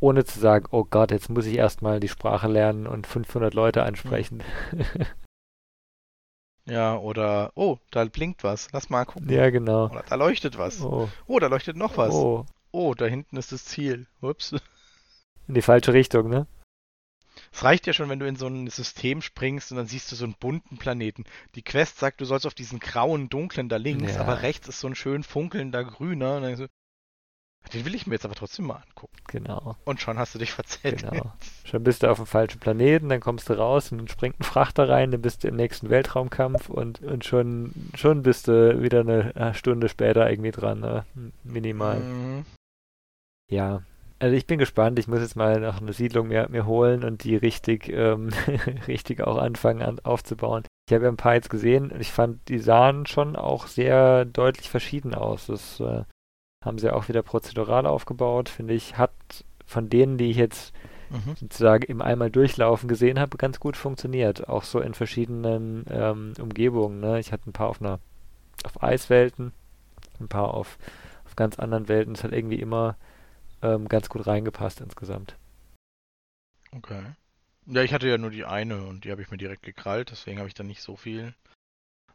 [SPEAKER 1] ohne zu sagen, oh Gott, jetzt muss ich erstmal die Sprache lernen und 500 Leute ansprechen.
[SPEAKER 2] Ja, oder, oh, da blinkt was, lass mal gucken.
[SPEAKER 1] Ja, genau.
[SPEAKER 2] Oder da leuchtet was. Oh, oh da leuchtet noch was. Oh. oh, da hinten ist das Ziel. Ups.
[SPEAKER 1] In die falsche Richtung, ne?
[SPEAKER 2] Es reicht ja schon, wenn du in so ein System springst und dann siehst du so einen bunten Planeten. Die Quest sagt, du sollst auf diesen grauen, dunklen da links, ja. aber rechts ist so ein schön funkelnder grüner. Und dann so, den will ich mir jetzt aber trotzdem mal angucken.
[SPEAKER 1] Genau.
[SPEAKER 2] Und schon hast du dich verzählt. Genau.
[SPEAKER 1] Schon bist du auf dem falschen Planeten, dann kommst du raus und dann springt ein Frachter rein, dann bist du im nächsten Weltraumkampf und, und schon, schon bist du wieder eine Stunde später irgendwie dran, ne? minimal. Mhm. Ja, also ich bin gespannt. Ich muss jetzt mal noch eine Siedlung mir, mir holen und die richtig, ähm, richtig auch anfangen an, aufzubauen. Ich habe ja ein paar jetzt gesehen und ich fand, die sahen schon auch sehr deutlich verschieden aus. Das äh, haben sie auch wieder prozedural aufgebaut, finde ich. Hat von denen, die ich jetzt mhm. sozusagen im einmal durchlaufen gesehen habe, ganz gut funktioniert. Auch so in verschiedenen ähm, Umgebungen. Ne? Ich hatte ein paar auf einer auf Eiswelten, ein paar auf, auf ganz anderen Welten. Es hat irgendwie immer ähm, ganz gut reingepasst insgesamt.
[SPEAKER 2] Okay. Ja, ich hatte ja nur die eine und die habe ich mir direkt gekrallt, deswegen habe ich da nicht so viel.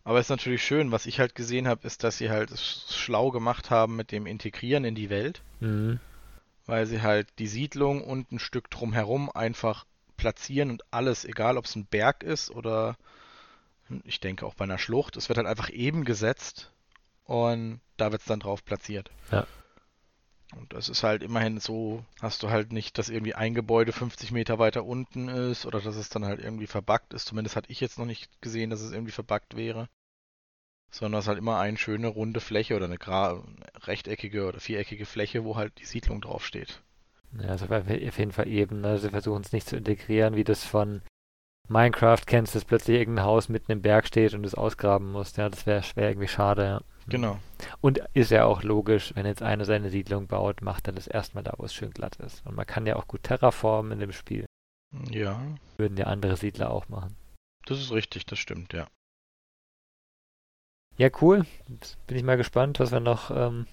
[SPEAKER 2] Aber es ist natürlich schön, was ich halt gesehen habe, ist, dass sie halt es schlau gemacht haben mit dem Integrieren in die Welt. Mhm. Weil sie halt die Siedlung und ein Stück drumherum einfach platzieren und alles, egal ob es ein Berg ist oder ich denke auch bei einer Schlucht, es wird halt einfach eben gesetzt und da wird es dann drauf platziert.
[SPEAKER 1] Ja.
[SPEAKER 2] Und das ist halt immerhin so, hast du halt nicht, dass irgendwie ein Gebäude 50 Meter weiter unten ist oder dass es dann halt irgendwie verbuggt ist. Zumindest hatte ich jetzt noch nicht gesehen, dass es irgendwie verbuggt wäre. Sondern es ist halt immer eine schöne runde Fläche oder eine rechteckige oder viereckige Fläche, wo halt die Siedlung draufsteht.
[SPEAKER 1] Ja, also auf jeden Fall eben. Ne? Sie versuchen es nicht zu integrieren, wie das von Minecraft kennst, dass plötzlich irgendein Haus mitten im Berg steht und es ausgraben muss. Ja, das wäre wär irgendwie schade, ja.
[SPEAKER 2] Genau.
[SPEAKER 1] Und ist ja auch logisch, wenn jetzt einer seine Siedlung baut, macht er das erstmal da, wo es schön glatt ist. Und man kann ja auch gut terraformen in dem Spiel.
[SPEAKER 2] Ja.
[SPEAKER 1] Würden ja andere Siedler auch machen.
[SPEAKER 2] Das ist richtig, das stimmt, ja.
[SPEAKER 1] Ja, cool. Jetzt bin ich mal gespannt, was wir noch, ähm,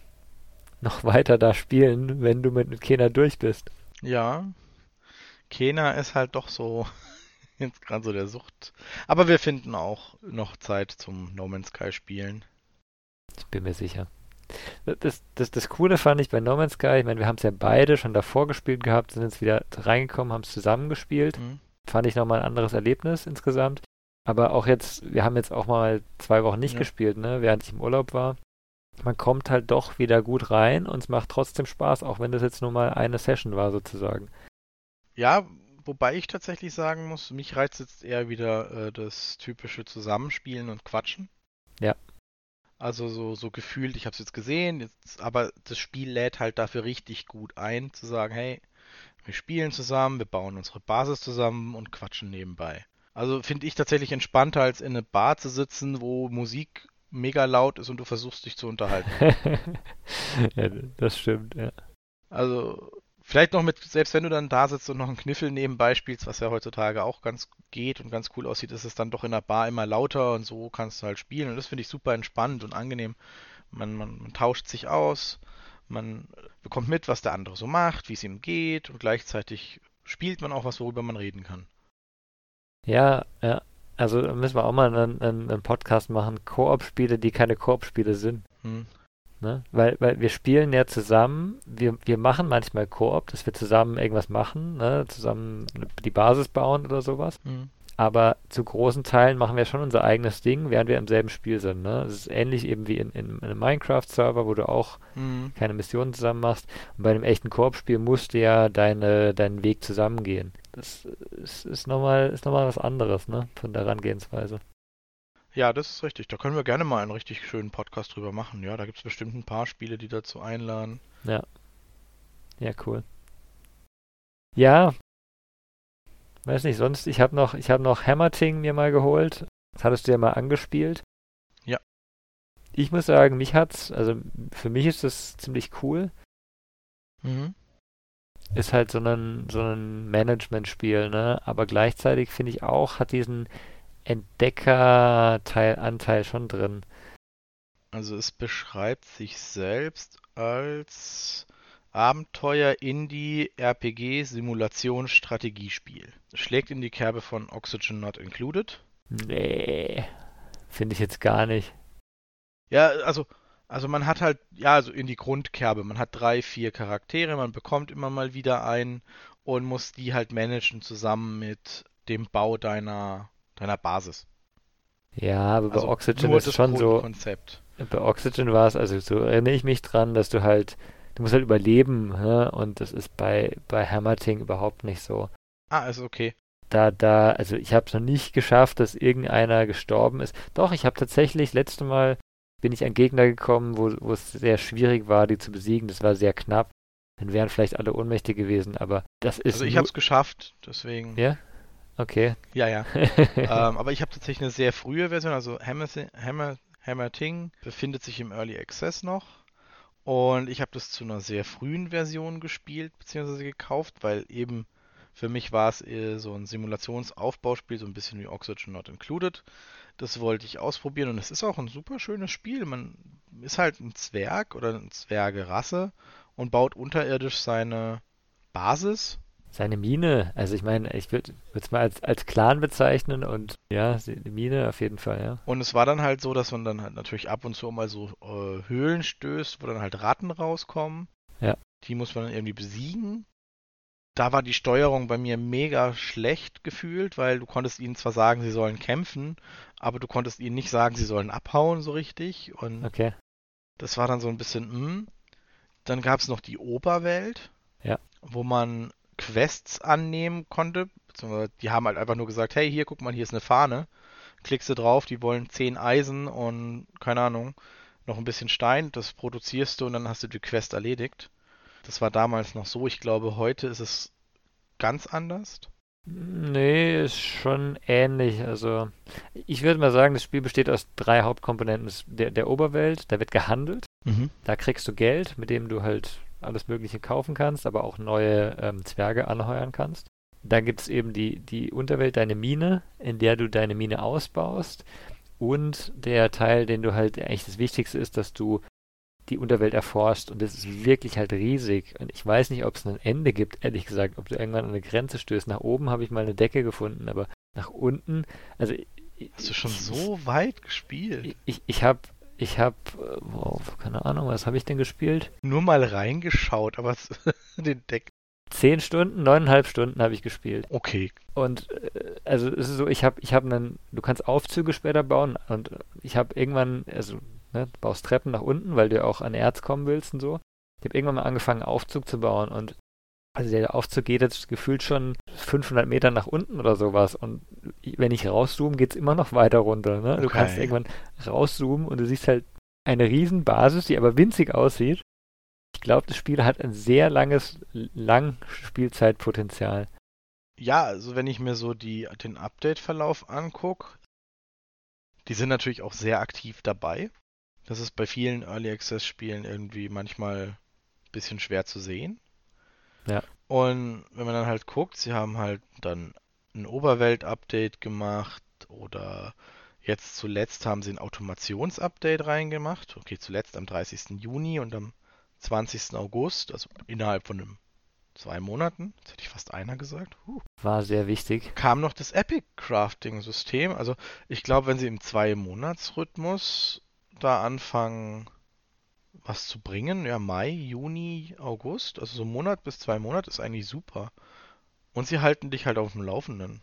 [SPEAKER 1] noch weiter da spielen, wenn du mit, mit Kena durch bist.
[SPEAKER 2] Ja. Kena ist halt doch so jetzt gerade so der Sucht. Aber wir finden auch noch Zeit zum No Man's Sky spielen.
[SPEAKER 1] Ich bin mir sicher. Das, das, das Coole fand ich bei No Man's Sky, ich meine, wir haben es ja beide schon davor gespielt gehabt, sind jetzt wieder reingekommen, haben es zusammengespielt. Mhm. Fand ich nochmal ein anderes Erlebnis insgesamt. Aber auch jetzt, wir haben jetzt auch mal zwei Wochen nicht ja. gespielt, ne, während ich im Urlaub war. Man kommt halt doch wieder gut rein und es macht trotzdem Spaß, auch wenn das jetzt nur mal eine Session war sozusagen.
[SPEAKER 2] Ja, wobei ich tatsächlich sagen muss, mich reizt jetzt eher wieder äh, das typische Zusammenspielen und Quatschen.
[SPEAKER 1] Ja.
[SPEAKER 2] Also so, so gefühlt, ich habe es jetzt gesehen, jetzt, aber das Spiel lädt halt dafür richtig gut ein, zu sagen, hey, wir spielen zusammen, wir bauen unsere Basis zusammen und quatschen nebenbei. Also finde ich tatsächlich entspannter, als in eine Bar zu sitzen, wo Musik mega laut ist und du versuchst dich zu unterhalten.
[SPEAKER 1] ja, das stimmt, ja.
[SPEAKER 2] Also Vielleicht noch mit, selbst wenn du dann da sitzt und noch einen Kniffel nebenbei spielst, was ja heutzutage auch ganz geht und ganz cool aussieht, ist es dann doch in der Bar immer lauter und so kannst du halt spielen. Und das finde ich super entspannt und angenehm. Man, man, man tauscht sich aus, man bekommt mit, was der andere so macht, wie es ihm geht und gleichzeitig spielt man auch was, worüber man reden kann.
[SPEAKER 1] Ja, ja. Also müssen wir auch mal einen, einen, einen Podcast machen. Koop-Spiele, die keine Koop-Spiele sind. Hm. Ne? Weil, weil wir spielen ja zusammen, wir, wir machen manchmal Koop, dass wir zusammen irgendwas machen, ne? zusammen die Basis bauen oder sowas. Mhm. Aber zu großen Teilen machen wir schon unser eigenes Ding, während wir im selben Spiel sind. Ne? Das ist ähnlich eben wie in, in, in einem Minecraft-Server, wo du auch mhm. keine Missionen zusammen machst. Und bei einem echten Koop-Spiel musst du ja deine, deinen Weg zusammengehen. Das ist, ist nochmal noch was anderes, ne? Von der Herangehensweise.
[SPEAKER 2] Ja, das ist richtig. Da können wir gerne mal einen richtig schönen Podcast drüber machen. Ja, da gibt es bestimmt ein paar Spiele, die dazu einladen.
[SPEAKER 1] Ja. Ja, cool. Ja. Weiß nicht, sonst, ich habe noch, ich habe noch Hammerting mir mal geholt. Das hattest du ja mal angespielt.
[SPEAKER 2] Ja.
[SPEAKER 1] Ich muss sagen, mich hat's, also für mich ist das ziemlich cool. Mhm. Ist halt so ein, so ein Management-Spiel, ne? Aber gleichzeitig finde ich auch, hat diesen Entdecker-Anteil schon drin.
[SPEAKER 2] Also es beschreibt sich selbst als Abenteuer, Indie, RPG, Simulation, Strategiespiel. Schlägt in die Kerbe von Oxygen Not Included.
[SPEAKER 1] Nee, finde ich jetzt gar nicht.
[SPEAKER 2] Ja, also, also man hat halt, ja, also in die Grundkerbe. Man hat drei, vier Charaktere, man bekommt immer mal wieder einen und muss die halt managen zusammen mit dem Bau deiner deiner Basis.
[SPEAKER 1] Ja, aber also bei Oxygen ist es schon so.
[SPEAKER 2] Konzept.
[SPEAKER 1] Bei Oxygen war es, also so erinnere ich mich dran, dass du halt, du musst halt überleben, ne? und das ist bei, bei Hammerting überhaupt nicht so.
[SPEAKER 2] Ah, ist okay.
[SPEAKER 1] Da, da, also ich habe es noch nicht geschafft, dass irgendeiner gestorben ist. Doch, ich habe tatsächlich, letzte Mal bin ich an Gegner gekommen, wo, wo es sehr schwierig war, die zu besiegen. Das war sehr knapp. Dann wären vielleicht alle ohnmächtig gewesen, aber das ist.
[SPEAKER 2] Also ich habe es geschafft, deswegen.
[SPEAKER 1] Ja? Okay.
[SPEAKER 2] Ja, ja. ähm, aber ich habe tatsächlich eine sehr frühe Version, also Hammer, Hammer, Hammer Ting befindet sich im Early Access noch. Und ich habe das zu einer sehr frühen Version gespielt, beziehungsweise gekauft, weil eben für mich war es so ein Simulationsaufbauspiel, so ein bisschen wie Oxygen Not Included. Das wollte ich ausprobieren und es ist auch ein super schönes Spiel. Man ist halt ein Zwerg oder eine Zwergerasse und baut unterirdisch seine Basis
[SPEAKER 1] seine Mine, also ich meine, ich würde es mal als, als Clan bezeichnen und ja, die Mine auf jeden Fall, ja.
[SPEAKER 2] Und es war dann halt so, dass man dann halt natürlich ab und zu mal so äh, Höhlen stößt, wo dann halt Ratten rauskommen.
[SPEAKER 1] Ja.
[SPEAKER 2] Die muss man dann irgendwie besiegen. da war die Steuerung bei mir mega schlecht gefühlt, weil du konntest ihnen zwar sagen, sie sollen kämpfen, aber du konntest ihnen nicht sagen, sie sollen abhauen so richtig. Und
[SPEAKER 1] Okay.
[SPEAKER 2] das war dann so ein bisschen, hm. Dann gab es noch die Oberwelt,
[SPEAKER 1] Ja.
[SPEAKER 2] wo man Quests annehmen konnte. Beziehungsweise die haben halt einfach nur gesagt, hey, hier, guck mal, hier ist eine Fahne. Klickst du drauf, die wollen 10 Eisen und, keine Ahnung, noch ein bisschen Stein. Das produzierst du und dann hast du die Quest erledigt. Das war damals noch so. Ich glaube, heute ist es ganz anders.
[SPEAKER 1] Nee, ist schon ähnlich. Also, ich würde mal sagen, das Spiel besteht aus drei Hauptkomponenten. Der, der Oberwelt, da wird gehandelt.
[SPEAKER 2] Mhm.
[SPEAKER 1] Da kriegst du Geld, mit dem du halt alles Mögliche kaufen kannst, aber auch neue ähm, Zwerge anheuern kannst. Dann gibt es eben die, die Unterwelt, deine Mine, in der du deine Mine ausbaust. Und der Teil, den du halt eigentlich das Wichtigste ist, dass du die Unterwelt erforscht. Und das ist wirklich halt riesig. Und ich weiß nicht, ob es ein Ende gibt, ehrlich gesagt, ob du irgendwann an eine Grenze stößt. Nach oben habe ich mal eine Decke gefunden, aber nach unten, also
[SPEAKER 2] Hast du schon so weit gespielt?
[SPEAKER 1] ich, ich, ich habe, ich habe, wow, keine Ahnung, was habe ich denn gespielt?
[SPEAKER 2] Nur mal reingeschaut, aber den Deck.
[SPEAKER 1] Zehn Stunden, neuneinhalb Stunden habe ich gespielt.
[SPEAKER 2] Okay.
[SPEAKER 1] Und äh, also es ist so, ich habe, ich habe einen, du kannst Aufzüge später bauen und ich habe irgendwann, also ne, du baust Treppen nach unten, weil du ja auch an Erz kommen willst und so. Ich habe irgendwann mal angefangen, Aufzug zu bauen und also der Aufzug geht jetzt gefühlt schon 500 Meter nach unten oder sowas und wenn ich rauszoome, geht es immer noch weiter runter. Ne? Du
[SPEAKER 2] Okay.
[SPEAKER 1] kannst irgendwann rauszoomen und du siehst halt eine riesen Basis, die aber winzig aussieht. Ich glaube, das Spiel hat ein sehr langes, lang Spielzeitpotenzial.
[SPEAKER 2] Ja, also wenn ich mir so die, den Update-Verlauf angucke, die sind natürlich auch sehr aktiv dabei. Das ist bei vielen Early Access-Spielen irgendwie manchmal ein bisschen schwer zu sehen.
[SPEAKER 1] Ja.
[SPEAKER 2] Und wenn man dann halt guckt, sie haben halt dann ein Oberwelt-Update gemacht oder jetzt zuletzt haben sie ein Automations-Update reingemacht. Okay, zuletzt am 30. Juni und am 20. August, also innerhalb von einem, zwei Monaten. Jetzt hätte ich fast einer gesagt. Huh
[SPEAKER 1] War sehr wichtig.
[SPEAKER 2] kam noch das Epic Crafting System. Also ich glaube, wenn sie im Zwei-Monats-Rhythmus da anfangen, was zu bringen, ja, Mai, Juni, August, also so ein Monat bis zwei Monate ist eigentlich super. Und sie halten dich halt auf dem Laufenden.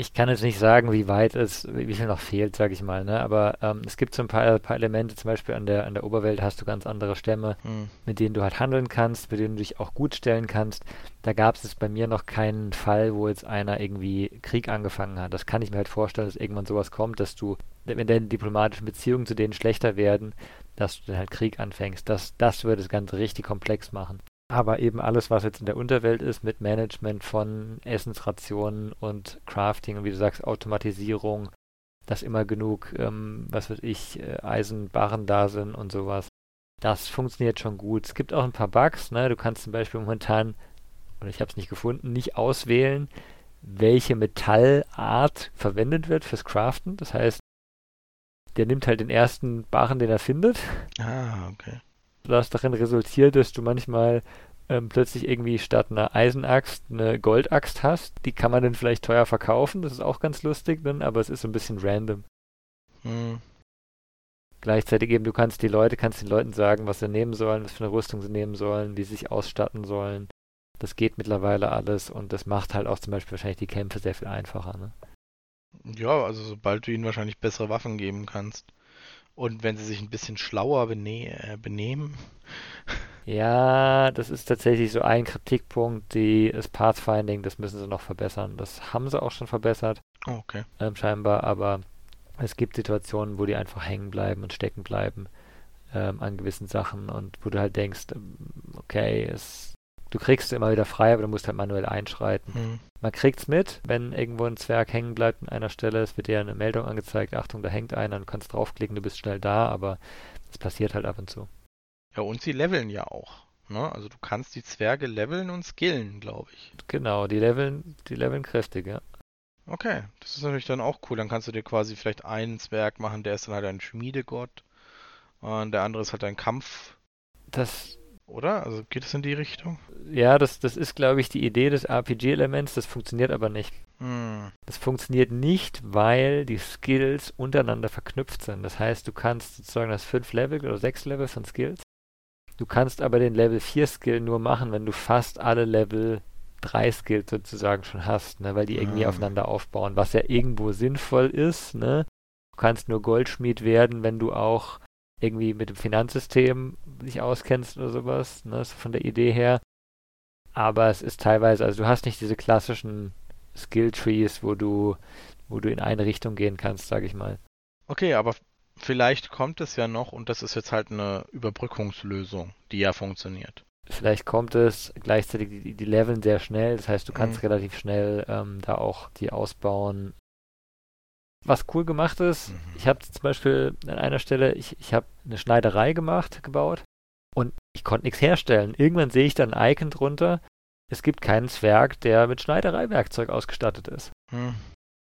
[SPEAKER 1] Ich kann jetzt nicht sagen, wie weit es, wie viel noch fehlt, sage ich mal, ne? Aber ähm, es gibt so ein paar, paar Elemente, zum Beispiel an der, an der Oberwelt hast du ganz andere Stämme,
[SPEAKER 2] Hm.
[SPEAKER 1] mit denen du halt handeln kannst, mit denen du dich auch gut stellen kannst. Da gab es bei mir noch keinen Fall, wo jetzt einer irgendwie Krieg angefangen hat. Das kann ich mir halt vorstellen, dass irgendwann sowas kommt, dass du, wenn deine diplomatischen Beziehungen zu denen schlechter werden, dass du dann halt Krieg anfängst. Das, das würde das Ganze richtig komplex machen. Aber eben alles, was jetzt in der Unterwelt ist, mit Management von Essensrationen und Crafting und wie du sagst, Automatisierung, dass immer genug, ähm, was weiß ich, äh, Eisenbarren da sind und sowas. Das funktioniert schon gut. Es gibt auch ein paar Bugs, ne? Du kannst zum Beispiel momentan, oder ich habe es nicht gefunden, nicht auswählen, welche Metallart verwendet wird fürs Craften. Das heißt, der nimmt halt den ersten Barren, den er findet
[SPEAKER 2] Ah, okay.
[SPEAKER 1] was darin resultiert, dass du manchmal ähm, plötzlich irgendwie statt einer Eisenaxt eine Goldaxt hast. Die kann man dann vielleicht teuer verkaufen, das ist auch ganz lustig dann, aber es ist so ein bisschen random.
[SPEAKER 2] Hm.
[SPEAKER 1] Gleichzeitig eben, du kannst die Leute, kannst den Leuten sagen, was sie nehmen sollen, was für eine Rüstung sie nehmen sollen, wie sie sich ausstatten sollen. Das geht mittlerweile alles und das macht halt auch zum Beispiel wahrscheinlich die Kämpfe sehr viel einfacher. Ne?
[SPEAKER 2] Ja, also sobald du ihnen wahrscheinlich bessere Waffen geben kannst. Und wenn sie sich ein bisschen schlauer bene äh, benehmen.
[SPEAKER 1] Ja, das ist tatsächlich so ein Kritikpunkt, die das Pathfinding, das müssen sie noch verbessern. Das haben sie auch schon verbessert.
[SPEAKER 2] Oh, okay.
[SPEAKER 1] ähm, scheinbar, aber es gibt Situationen, wo die einfach hängen bleiben und stecken bleiben ähm, an gewissen Sachen und wo du halt denkst, ähm, okay, es, du kriegst immer wieder frei, aber du musst halt manuell einschreiten.
[SPEAKER 2] Hm.
[SPEAKER 1] Man kriegt's mit, wenn irgendwo ein Zwerg hängen bleibt an einer Stelle, es wird dir eine Meldung angezeigt, Achtung, da hängt einer, du kannst draufklicken, du bist schnell da, aber es passiert halt ab und zu.
[SPEAKER 2] Ja, und sie leveln ja auch. Ne? Also du kannst die Zwerge leveln und skillen, glaube ich.
[SPEAKER 1] Genau, die leveln, die leveln kräftig, ja.
[SPEAKER 2] Okay, das ist natürlich dann auch cool. Dann kannst du dir quasi vielleicht einen Zwerg machen, der ist dann halt ein Schmiedegott. Und der andere ist halt ein Kampf,
[SPEAKER 1] Das,
[SPEAKER 2] oder? Also geht es in die Richtung?
[SPEAKER 1] ja, das, das ist, glaube ich, die Idee des RPG-Elements, das funktioniert aber nicht.
[SPEAKER 2] Hm.
[SPEAKER 1] Das funktioniert nicht, weil die Skills untereinander verknüpft sind. Das heißt, du kannst sozusagen das fünf Level oder sechs Level von Skills Du kannst aber den Level 4 Skill nur machen, wenn du fast alle Level 3 Skills sozusagen schon hast, ne? weil die irgendwie
[SPEAKER 2] Ah.
[SPEAKER 1] aufeinander aufbauen, was ja irgendwo sinnvoll ist. Ne? Du kannst nur Goldschmied werden, wenn du auch irgendwie mit dem Finanzsystem dich auskennst oder sowas, ne? so von der Idee her. Aber es ist teilweise, also du hast nicht diese klassischen Skill-Trees, wo du, wo du in eine Richtung gehen kannst, sag ich mal.
[SPEAKER 2] Okay, aber vielleicht kommt es ja noch und das ist jetzt halt eine Überbrückungslösung, die ja funktioniert.
[SPEAKER 1] Vielleicht kommt es gleichzeitig, die, die leveln sehr schnell, das heißt, du kannst
[SPEAKER 2] Mhm.
[SPEAKER 1] relativ schnell ähm, da auch die ausbauen. Was cool gemacht ist,
[SPEAKER 2] Mhm.
[SPEAKER 1] ich habe zum Beispiel an einer Stelle, ich, ich habe eine Schneiderei gemacht, gebaut und ich konnte nichts herstellen. Irgendwann sehe ich dann ein Icon drunter, es gibt keinen Zwerg, der mit Schneidereiwerkzeug ausgestattet ist.
[SPEAKER 2] Hm,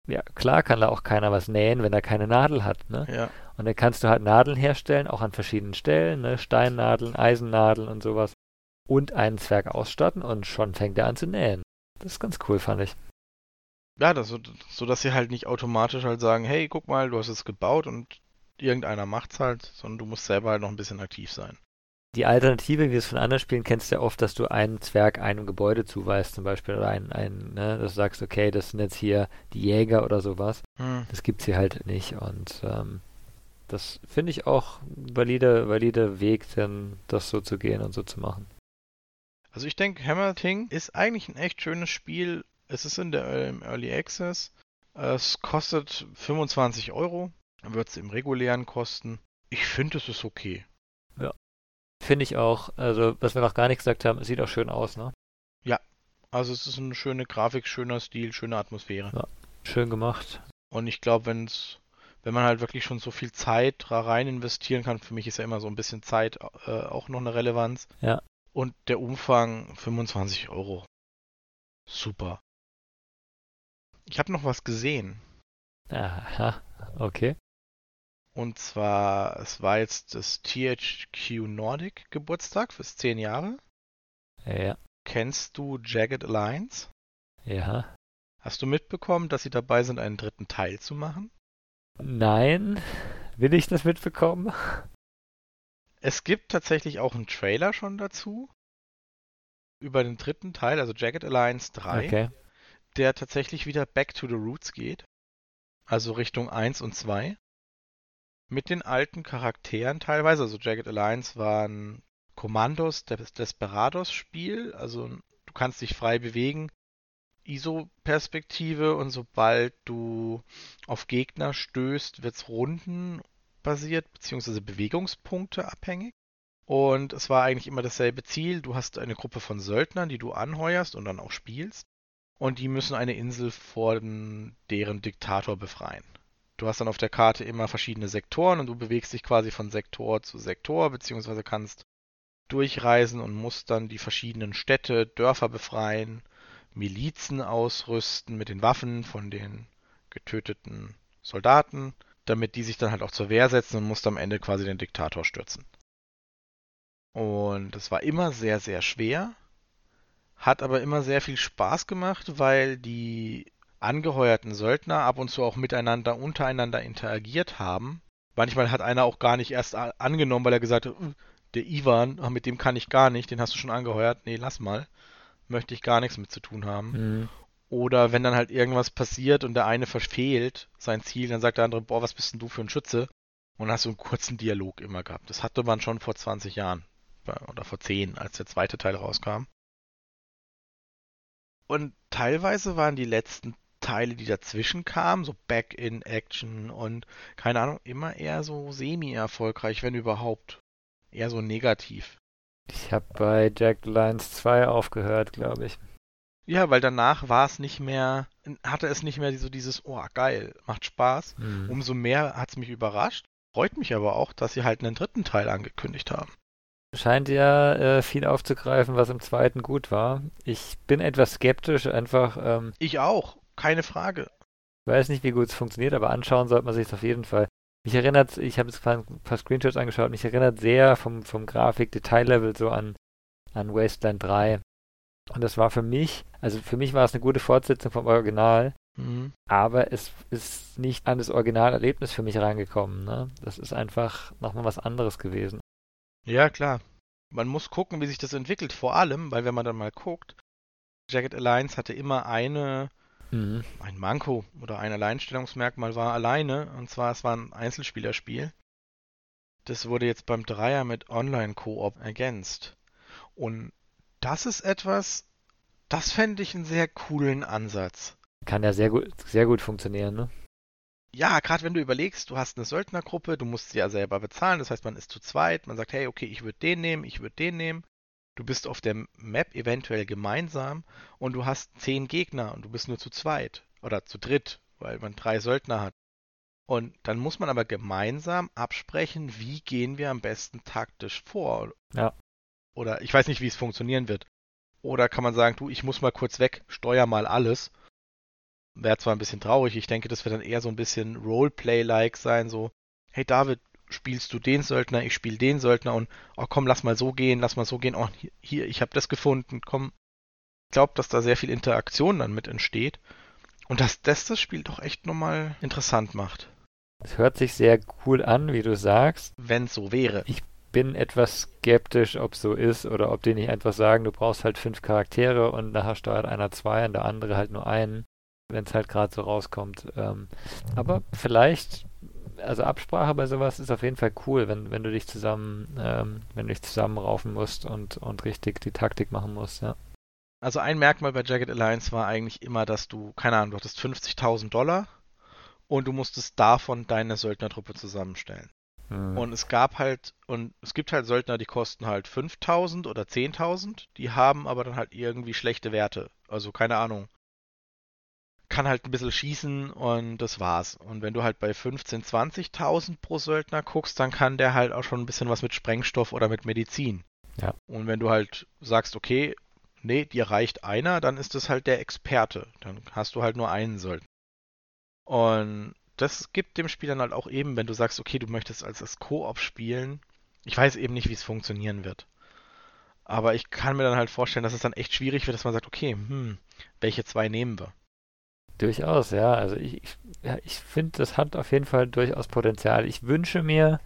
[SPEAKER 1] Ja, klar kann da auch keiner was nähen, wenn er keine Nadel hat, ne?
[SPEAKER 2] ja.
[SPEAKER 1] Und dann kannst du halt Nadeln herstellen, auch an verschiedenen Stellen, ne? Steinnadeln, Eisennadeln und sowas. Und einen Zwerg ausstatten und schon fängt er an zu nähen. Das ist ganz cool, fand ich.
[SPEAKER 2] Ja, das, so, dass sie halt nicht automatisch halt sagen, hey, guck mal, du hast es gebaut und irgendeiner macht's halt, sondern du musst selber halt noch ein bisschen aktiv sein.
[SPEAKER 1] Die Alternative, wie du es von anderen Spielen kennst, ja oft, dass du einen Zwerg einem Gebäude zuweist, zum Beispiel, oder einen, einen ne? dass du sagst, okay, das sind jetzt hier die Jäger oder sowas.
[SPEAKER 2] Hm.
[SPEAKER 1] Das gibt's hier halt nicht. Und ähm, das finde ich auch ein valider, valider Weg, denn das so zu gehen und so zu machen.
[SPEAKER 2] Also ich denke, Hammer Thing ist eigentlich ein echt schönes Spiel. Es ist in der Early Access. Es kostet 25 Euro. Dann wird es im regulären kosten. Ich finde, es ist okay.
[SPEAKER 1] Finde ich auch. Also, was wir noch gar nicht gesagt haben, es sieht auch schön aus, ne?
[SPEAKER 2] Also es ist eine schöne Grafik, schöner Stil, schöne Atmosphäre.
[SPEAKER 1] Schön gemacht.
[SPEAKER 2] Und ich glaube, wenn es, wenn man halt wirklich schon so viel Zeit rein investieren kann, für mich ist ja immer so ein bisschen Zeit äh, auch noch eine Relevanz.
[SPEAKER 1] Ja.
[SPEAKER 2] Und der Umfang 25 Euro. Super. Ich habe noch was gesehen.
[SPEAKER 1] Aha, okay.
[SPEAKER 2] Und zwar, es war jetzt das THQ Nordic Geburtstag fürs 10 Jahre.
[SPEAKER 1] Ja,
[SPEAKER 2] Kennst du Jagged Alliance?
[SPEAKER 1] ja.
[SPEAKER 2] Hast du mitbekommen, dass sie dabei sind, einen dritten Teil zu machen?
[SPEAKER 1] Nein, will ich das mitbekommen?
[SPEAKER 2] Es gibt tatsächlich auch einen Trailer schon dazu. Über den dritten Teil, also Jagged Alliance 3,
[SPEAKER 1] Okay.
[SPEAKER 2] Der tatsächlich wieder back to the roots geht. Also Richtung 1 und 2. Mit den alten Charakteren teilweise. Also Jagged Alliance war ein Kommandos des Desperados Spiel. Also du kannst dich frei bewegen. ISO-Perspektive und sobald du auf Gegner stößt, wird es rundenbasiert beziehungsweise Bewegungspunkte abhängig. Und es war eigentlich immer dasselbe Ziel. Du hast eine Gruppe von Söldnern, die du anheuerst und dann auch spielst. Und die müssen eine Insel vor den, deren Diktator befreien. Du hast dann auf der Karte immer verschiedene Sektoren und du bewegst dich quasi von Sektor zu Sektor, beziehungsweise kannst durchreisen und musst dann die verschiedenen Städte, Dörfer befreien, Milizen ausrüsten mit den Waffen von den getöteten Soldaten, damit die sich dann halt auch zur Wehr setzen und musst am Ende quasi den Diktator stürzen. Und es war immer sehr, sehr schwer, hat aber immer sehr viel Spaß gemacht, weil die angeheuerten Söldner ab und zu auch miteinander, untereinander interagiert haben. Manchmal hat einer auch gar nicht erst angenommen, weil er gesagt hat, "Uh, der Ivan, ah, mit dem kann ich gar nicht, den hast du schon angeheuert. Nee, lass mal. Möchte ich gar nichts mit zu tun haben.
[SPEAKER 1] Mhm.
[SPEAKER 2] Oder wenn dann halt irgendwas passiert und der eine verfehlt sein Ziel, dann sagt der andere, boah, was bist denn du für ein Schütze? Und dann hast du einen kurzen Dialog immer gehabt. Das hatte man schon vor 20 Jahren. Oder vor 10, als der zweite Teil rauskam. Und teilweise waren die letzten Teile, die dazwischen kamen, so Back-in-Action und keine Ahnung, immer eher so semi-erfolgreich, wenn überhaupt. Eher so negativ.
[SPEAKER 1] Ich habe bei Jack Lines 2 aufgehört, glaube ich.
[SPEAKER 2] Ja, weil danach war es nicht mehr, hatte es nicht mehr so dieses, oh geil, macht Spaß.
[SPEAKER 1] Mhm.
[SPEAKER 2] Umso mehr hat es mich überrascht. Freut mich aber auch, dass sie halt einen dritten Teil angekündigt haben.
[SPEAKER 1] Scheint ja äh, viel aufzugreifen, was im zweiten gut war. Ich bin etwas skeptisch, einfach, ähm,
[SPEAKER 2] Ich auch, keine Frage.
[SPEAKER 1] ich weiß nicht, wie gut es funktioniert, aber anschauen sollte man sich es auf jeden Fall. Mich erinnert, ich habe jetzt ein paar Screenshots angeschaut, mich erinnert sehr vom, vom Grafik-Detaillevel so an, an Wasteland 3. Und das war für mich, also für mich war es eine gute Fortsetzung vom Original,
[SPEAKER 2] Mhm.
[SPEAKER 1] aber es ist nicht an das Originalerlebnis für mich reingekommen. Ne? Das ist einfach nochmal was anderes gewesen.
[SPEAKER 2] Ja, klar. man muss gucken, wie sich das entwickelt. Vor allem, weil wenn man dann mal guckt, Jagged Alliance hatte immer eine, mhm. ein Manko oder ein Alleinstellungsmerkmal war alleine. Und zwar, es war ein Einzelspielerspiel. Das wurde jetzt beim Dreier mit Online-Koop ergänzt. Und das ist etwas, das fände ich einen sehr coolen Ansatz.
[SPEAKER 1] Kann ja sehr gut, sehr gut funktionieren, ne?
[SPEAKER 2] Ja, gerade wenn du überlegst, du hast eine Söldnergruppe, du musst sie ja selber bezahlen, das heißt, man ist zu zweit, man sagt, hey, okay, ich würde den nehmen, ich würde den nehmen. Du bist auf der Map eventuell gemeinsam und du hast zehn Gegner und du bist nur zu zweit oder zu dritt, weil man drei Söldner hat. Und dann muss man aber gemeinsam absprechen, wie gehen wir am besten taktisch vor.
[SPEAKER 1] Ja.
[SPEAKER 2] Oder ich weiß nicht, wie es funktionieren wird. Oder kann man sagen, du, ich muss mal kurz weg, steuer mal alles. Wäre zwar ein bisschen traurig, ich denke, das wird dann eher so ein bisschen Roleplay-like sein, so, hey David, spielst du den Söldner, ich spiele den Söldner und, oh komm, lass mal so gehen, lass mal so gehen, oh, hier, ich habe das gefunden, komm. Ich glaube, dass da sehr viel Interaktion dann mit entsteht und dass das das Spiel doch echt nochmal interessant macht.
[SPEAKER 1] Es hört sich sehr cool an, wie du sagst.
[SPEAKER 2] Wenn es so wäre.
[SPEAKER 1] Ich bin etwas skeptisch, ob es so ist oder ob die nicht einfach sagen, du brauchst halt fünf Charaktere und nachher steuert einer zwei und der andere halt nur einen, wenn es halt gerade so rauskommt. Ähm, aber vielleicht, also Absprache bei sowas ist auf jeden Fall cool, wenn, wenn du dich zusammen, ähm, wenn du dich zusammenraufen musst und, und richtig die Taktik machen musst, ja.
[SPEAKER 2] Also ein Merkmal bei Jagged Alliance war eigentlich immer, dass du, keine Ahnung, du hattest 50.000 Dollar und du musstest davon deine Söldnertruppe zusammenstellen. Mhm. Und es gab halt, und es gibt halt Söldner, die kosten halt 5000 oder 10.000, die haben aber dann halt irgendwie schlechte Werte. Also keine Ahnung. Kann halt ein bisschen schießen und das war's. Und wenn du halt bei 15.000, 20.000 pro Söldner guckst, dann kann der halt auch schon ein bisschen was mit Sprengstoff oder mit Medizin.
[SPEAKER 1] Ja.
[SPEAKER 2] Und wenn du halt sagst, okay, nee, dir reicht einer, dann ist das halt der Experte. Dann hast du halt nur einen Söldner. Und das gibt dem Spiel dann halt auch eben, wenn du sagst, okay, du möchtest als, als Koop spielen. Ich weiß eben nicht, wie es funktionieren wird. Aber ich kann mir dann halt vorstellen, dass es dann echt schwierig wird, dass man sagt, okay, hm, welche zwei nehmen wir?
[SPEAKER 1] Durchaus, ja. Also ich, ja, ich finde, das hat auf jeden Fall durchaus Potenzial. Ich wünsche mir,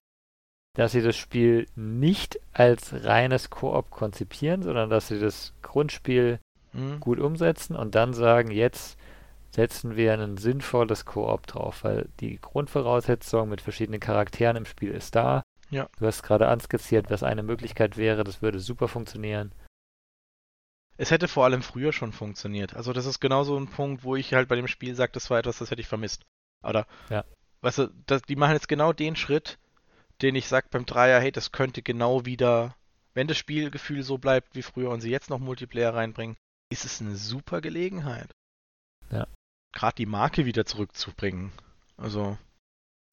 [SPEAKER 1] dass sie das Spiel nicht als reines Koop konzipieren, sondern dass sie das Grundspiel hm. gut umsetzen und dann sagen, jetzt setzen wir ein sinnvolles Koop drauf, weil die Grundvoraussetzung mit verschiedenen Charakteren im Spiel ist da.
[SPEAKER 2] Ja.
[SPEAKER 1] Du hast gerade anskizziert, was eine Möglichkeit wäre, das würde super funktionieren.
[SPEAKER 2] Es hätte vor allem früher schon funktioniert. Also das ist genau so ein Punkt, wo ich halt bei dem Spiel sage, das war etwas, das hätte ich vermisst. Oder,
[SPEAKER 1] ja.
[SPEAKER 2] weißt du, das, die machen jetzt genau den Schritt, den ich sage beim Dreier, hey, das könnte genau wieder, wenn das Spielgefühl so bleibt wie früher und sie jetzt noch Multiplayer reinbringen, ist es eine super Gelegenheit.
[SPEAKER 1] Ja
[SPEAKER 2] gerade die Marke wieder zurückzubringen. Also.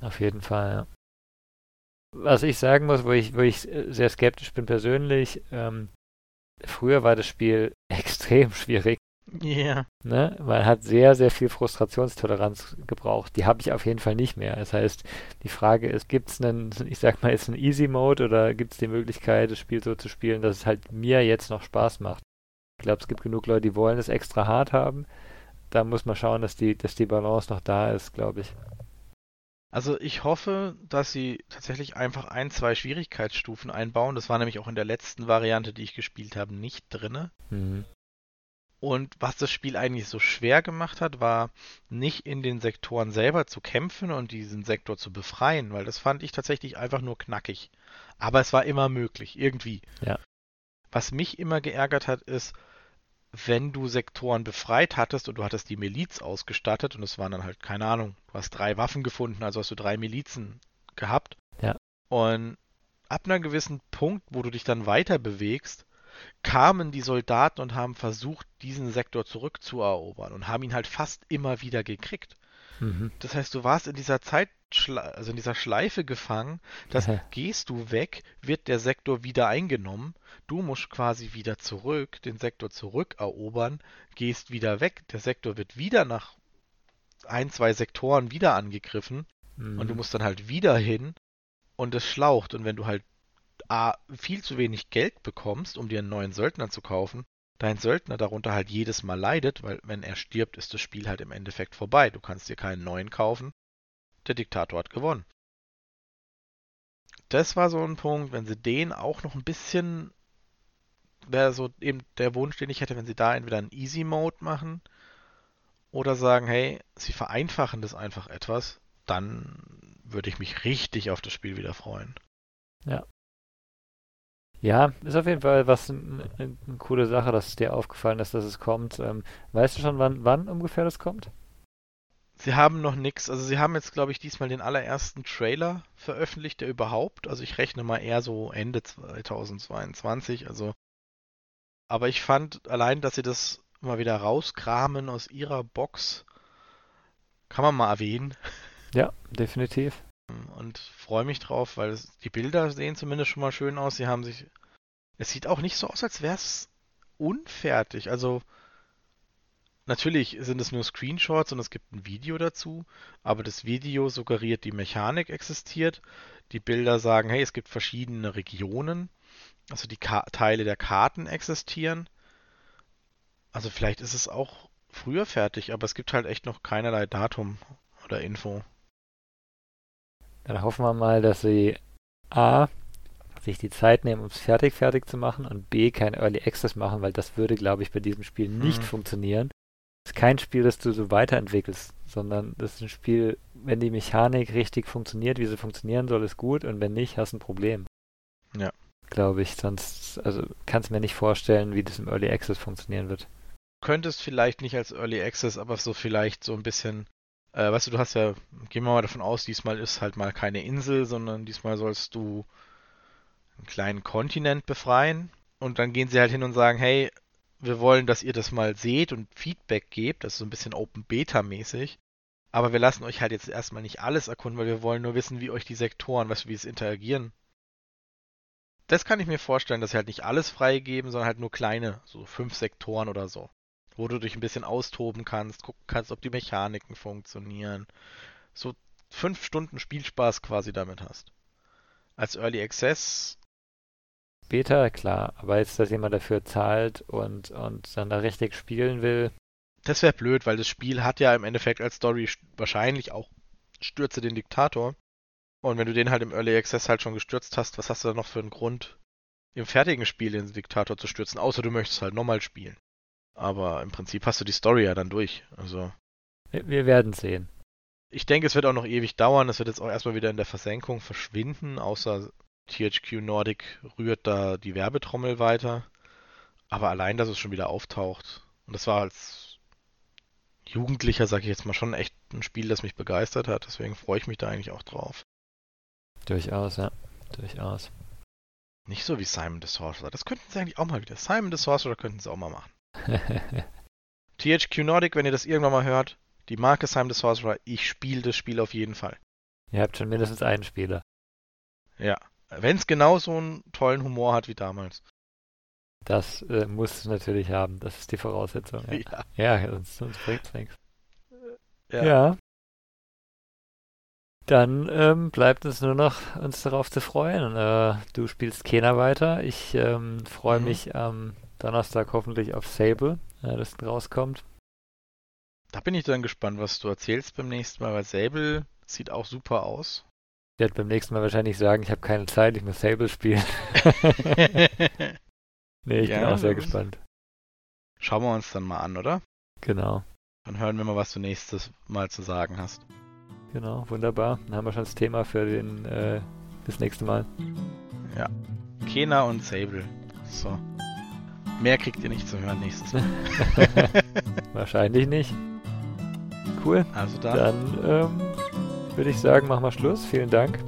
[SPEAKER 1] Auf jeden Fall, ja. Was ich sagen muss, wo ich, wo ich sehr skeptisch bin persönlich, ähm, früher war das Spiel extrem schwierig.
[SPEAKER 2] Ja. Yeah.
[SPEAKER 1] Ne? Man hat sehr, sehr viel Frustrationstoleranz gebraucht. Die habe ich auf jeden Fall nicht mehr. Das heißt, die Frage ist, gibt es einen, ich sag mal, ist ein Easy Mode oder gibt es die Möglichkeit, das Spiel so zu spielen, dass es halt mir jetzt noch Spaß macht? Ich glaube, es gibt genug Leute, die wollen es extra hart haben da muss man schauen, dass die, dass die Balance noch da ist, glaube ich.
[SPEAKER 2] Also ich hoffe, dass sie tatsächlich einfach ein, zwei Schwierigkeitsstufen einbauen. Das war nämlich auch in der letzten Variante, die ich gespielt habe, nicht drinne.
[SPEAKER 1] Mhm.
[SPEAKER 2] Und was das Spiel eigentlich so schwer gemacht hat, war nicht in den Sektoren selber zu kämpfen und diesen Sektor zu befreien, weil das fand ich tatsächlich einfach nur knackig. Aber es war immer möglich, irgendwie.
[SPEAKER 1] Ja.
[SPEAKER 2] Was mich immer geärgert hat, ist, wenn du Sektoren befreit hattest und du hattest die Miliz ausgestattet und es waren dann halt, keine Ahnung, du hast drei Waffen gefunden, also hast du drei Milizen gehabt.
[SPEAKER 1] Ja.
[SPEAKER 2] Und ab einem gewissen Punkt, wo du dich dann weiter bewegst, kamen die Soldaten und haben versucht, diesen Sektor zurückzuerobern und haben ihn halt fast immer wieder gekriegt.
[SPEAKER 1] Mhm.
[SPEAKER 2] Das heißt, du warst in dieser Zeit, also in dieser Schleife gefangen, dass gehst du weg, wird der Sektor wieder eingenommen, du musst quasi wieder zurück, den Sektor zurückerobern, gehst wieder weg, der Sektor wird wieder nach ein, zwei Sektoren wieder angegriffen mhm. und du mhm. musst dann halt wieder hin und es schlaucht und wenn du halt A, viel zu wenig Geld bekommst, um dir einen neuen Söldner zu kaufen, dein Söldner darunter halt jedes Mal leidet, weil wenn er stirbt, ist das Spiel halt im Endeffekt vorbei. Du kannst dir keinen neuen kaufen. Der Diktator hat gewonnen. Das war so ein Punkt, wenn sie den auch noch ein bisschen wäre so eben der Wunsch, den ich hätte, wenn sie da entweder einen Easy Mode machen oder sagen, hey, sie vereinfachen das einfach etwas, dann würde ich mich richtig auf das Spiel wieder freuen.
[SPEAKER 1] Ja. Ja, ist auf jeden Fall was eine, eine coole Sache, dass es dir aufgefallen ist, dass es kommt. Ähm, weißt du schon, wann, wann ungefähr das kommt?
[SPEAKER 2] Sie haben noch nichts. Also sie haben jetzt, glaube ich, diesmal den allerersten Trailer veröffentlicht, der überhaupt. Also ich rechne mal eher so Ende 2022. Also, aber ich fand allein, dass sie das mal wieder rauskramen aus ihrer Box, kann man mal erwähnen.
[SPEAKER 1] Ja, definitiv.
[SPEAKER 2] Und freue mich drauf, weil es, die Bilder sehen zumindest schon mal schön aus. Sie haben sich. Es sieht auch nicht so aus, als wäre es unfertig. Also natürlich sind es nur Screenshots und es gibt ein Video dazu, aber das Video suggeriert, die Mechanik existiert. Die Bilder sagen, hey, es gibt verschiedene Regionen, also die Ka Teile der Karten existieren. Also vielleicht ist es auch früher fertig, aber es gibt halt echt noch keinerlei Datum oder Info.
[SPEAKER 1] Dann hoffen wir mal, dass sie A, sich die Zeit nehmen, um es fertig fertig zu machen und B, kein Early Access machen, weil das würde, glaube ich, bei diesem Spiel nicht
[SPEAKER 2] Mhm.
[SPEAKER 1] funktionieren. Es ist kein Spiel, das du so weiterentwickelst, sondern das ist ein Spiel, wenn die Mechanik richtig funktioniert, wie sie funktionieren soll, ist gut und wenn nicht, hast du ein Problem.
[SPEAKER 2] Ja.
[SPEAKER 1] Glaube ich, sonst, also kannst mir nicht vorstellen, wie das im Early Access funktionieren wird.
[SPEAKER 2] könntest vielleicht nicht als Early Access, aber so vielleicht so ein bisschen, äh, weißt du, du hast ja, gehen wir mal davon aus, diesmal ist halt mal keine Insel, sondern diesmal sollst du einen kleinen Kontinent befreien. Und dann gehen sie halt hin und sagen, hey, wir wollen, dass ihr das mal seht und Feedback gebt, das ist so ein bisschen Open Beta mäßig, aber wir lassen euch halt jetzt erstmal nicht alles erkunden, weil wir wollen nur wissen, wie euch die Sektoren, weißt du, wie es interagieren. Das kann ich mir vorstellen, dass sie halt nicht alles freigeben, sondern halt nur kleine, so fünf Sektoren oder so wo du dich ein bisschen austoben kannst, gucken kannst, ob die Mechaniken funktionieren. So fünf Stunden Spielspaß quasi damit hast. Als Early Access.
[SPEAKER 1] Beta, klar, aber jetzt, dass jemand dafür zahlt und, und dann da richtig spielen will.
[SPEAKER 2] Das wäre blöd, weil das Spiel hat ja im Endeffekt als Story wahrscheinlich auch Stürze den Diktator. Und wenn du den halt im Early Access halt schon gestürzt hast, was hast du da noch für einen Grund, im fertigen Spiel den Diktator zu stürzen? Außer du möchtest halt nochmal spielen. Aber im Prinzip hast du die Story ja dann durch. Also.
[SPEAKER 1] Wir, werden sehen.
[SPEAKER 2] Ich denke, es wird auch noch ewig dauern. Es wird jetzt auch erstmal wieder in der Versenkung verschwinden, außer THQ Nordic rührt da die Werbetrommel weiter. Aber allein, dass es schon wieder auftaucht. Und das war als Jugendlicher, sage ich jetzt mal, schon echt ein Spiel, das mich begeistert hat. Deswegen freue ich mich da eigentlich auch drauf.
[SPEAKER 1] Durchaus, ja. Durchaus.
[SPEAKER 2] Nicht so wie Simon the Sorcerer. Das könnten sie eigentlich auch mal wieder. Simon the Sorcerer könnten sie auch mal machen. THQ Nordic, wenn ihr das irgendwann mal hört, die Marke Simon the Sorcerer, ich spiele das Spiel auf jeden Fall.
[SPEAKER 1] Ihr habt schon mindestens einen Spieler.
[SPEAKER 2] Ja, wenn es genau so einen tollen Humor hat wie damals.
[SPEAKER 1] Das äh, muss es natürlich haben. Das ist die Voraussetzung. Ja, ja. ja sonst, sonst bringt es nichts.
[SPEAKER 2] Ja.
[SPEAKER 1] ja. Dann ähm, bleibt uns nur noch, uns darauf zu freuen. Äh, du spielst Kena weiter. Ich ähm, freue
[SPEAKER 2] Mhm.
[SPEAKER 1] mich am Donnerstag hoffentlich auf Sable, äh, das rauskommt.
[SPEAKER 2] Da bin ich dann gespannt, was du erzählst beim nächsten Mal, weil Sable sieht auch super aus.
[SPEAKER 1] Ich werde beim nächsten Mal wahrscheinlich sagen, ich habe keine Zeit, ich muss Sable spielen. nee, ich bin
[SPEAKER 2] Ja,
[SPEAKER 1] auch sehr gespannt.
[SPEAKER 2] Schauen wir uns dann mal an, oder?
[SPEAKER 1] Genau,
[SPEAKER 2] Dann hören wir mal, was du nächstes Mal zu sagen hast.
[SPEAKER 1] genau, wunderbar. Dann haben wir schon das Thema für den äh, das nächste Mal.
[SPEAKER 2] Kena und Sable. So. Mehr kriegt ihr nicht zu hören nächstes Mal.
[SPEAKER 1] Wahrscheinlich nicht. Cool.
[SPEAKER 2] Also dann,
[SPEAKER 1] Dann ähm, würde ich sagen, machen wir Schluss. Vielen Dank.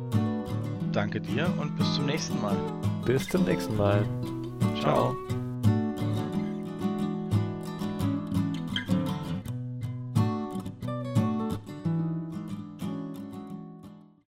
[SPEAKER 2] danke dir und bis zum nächsten Mal.
[SPEAKER 1] Bis zum nächsten Mal.
[SPEAKER 2] Ciao.
[SPEAKER 1] Ciao.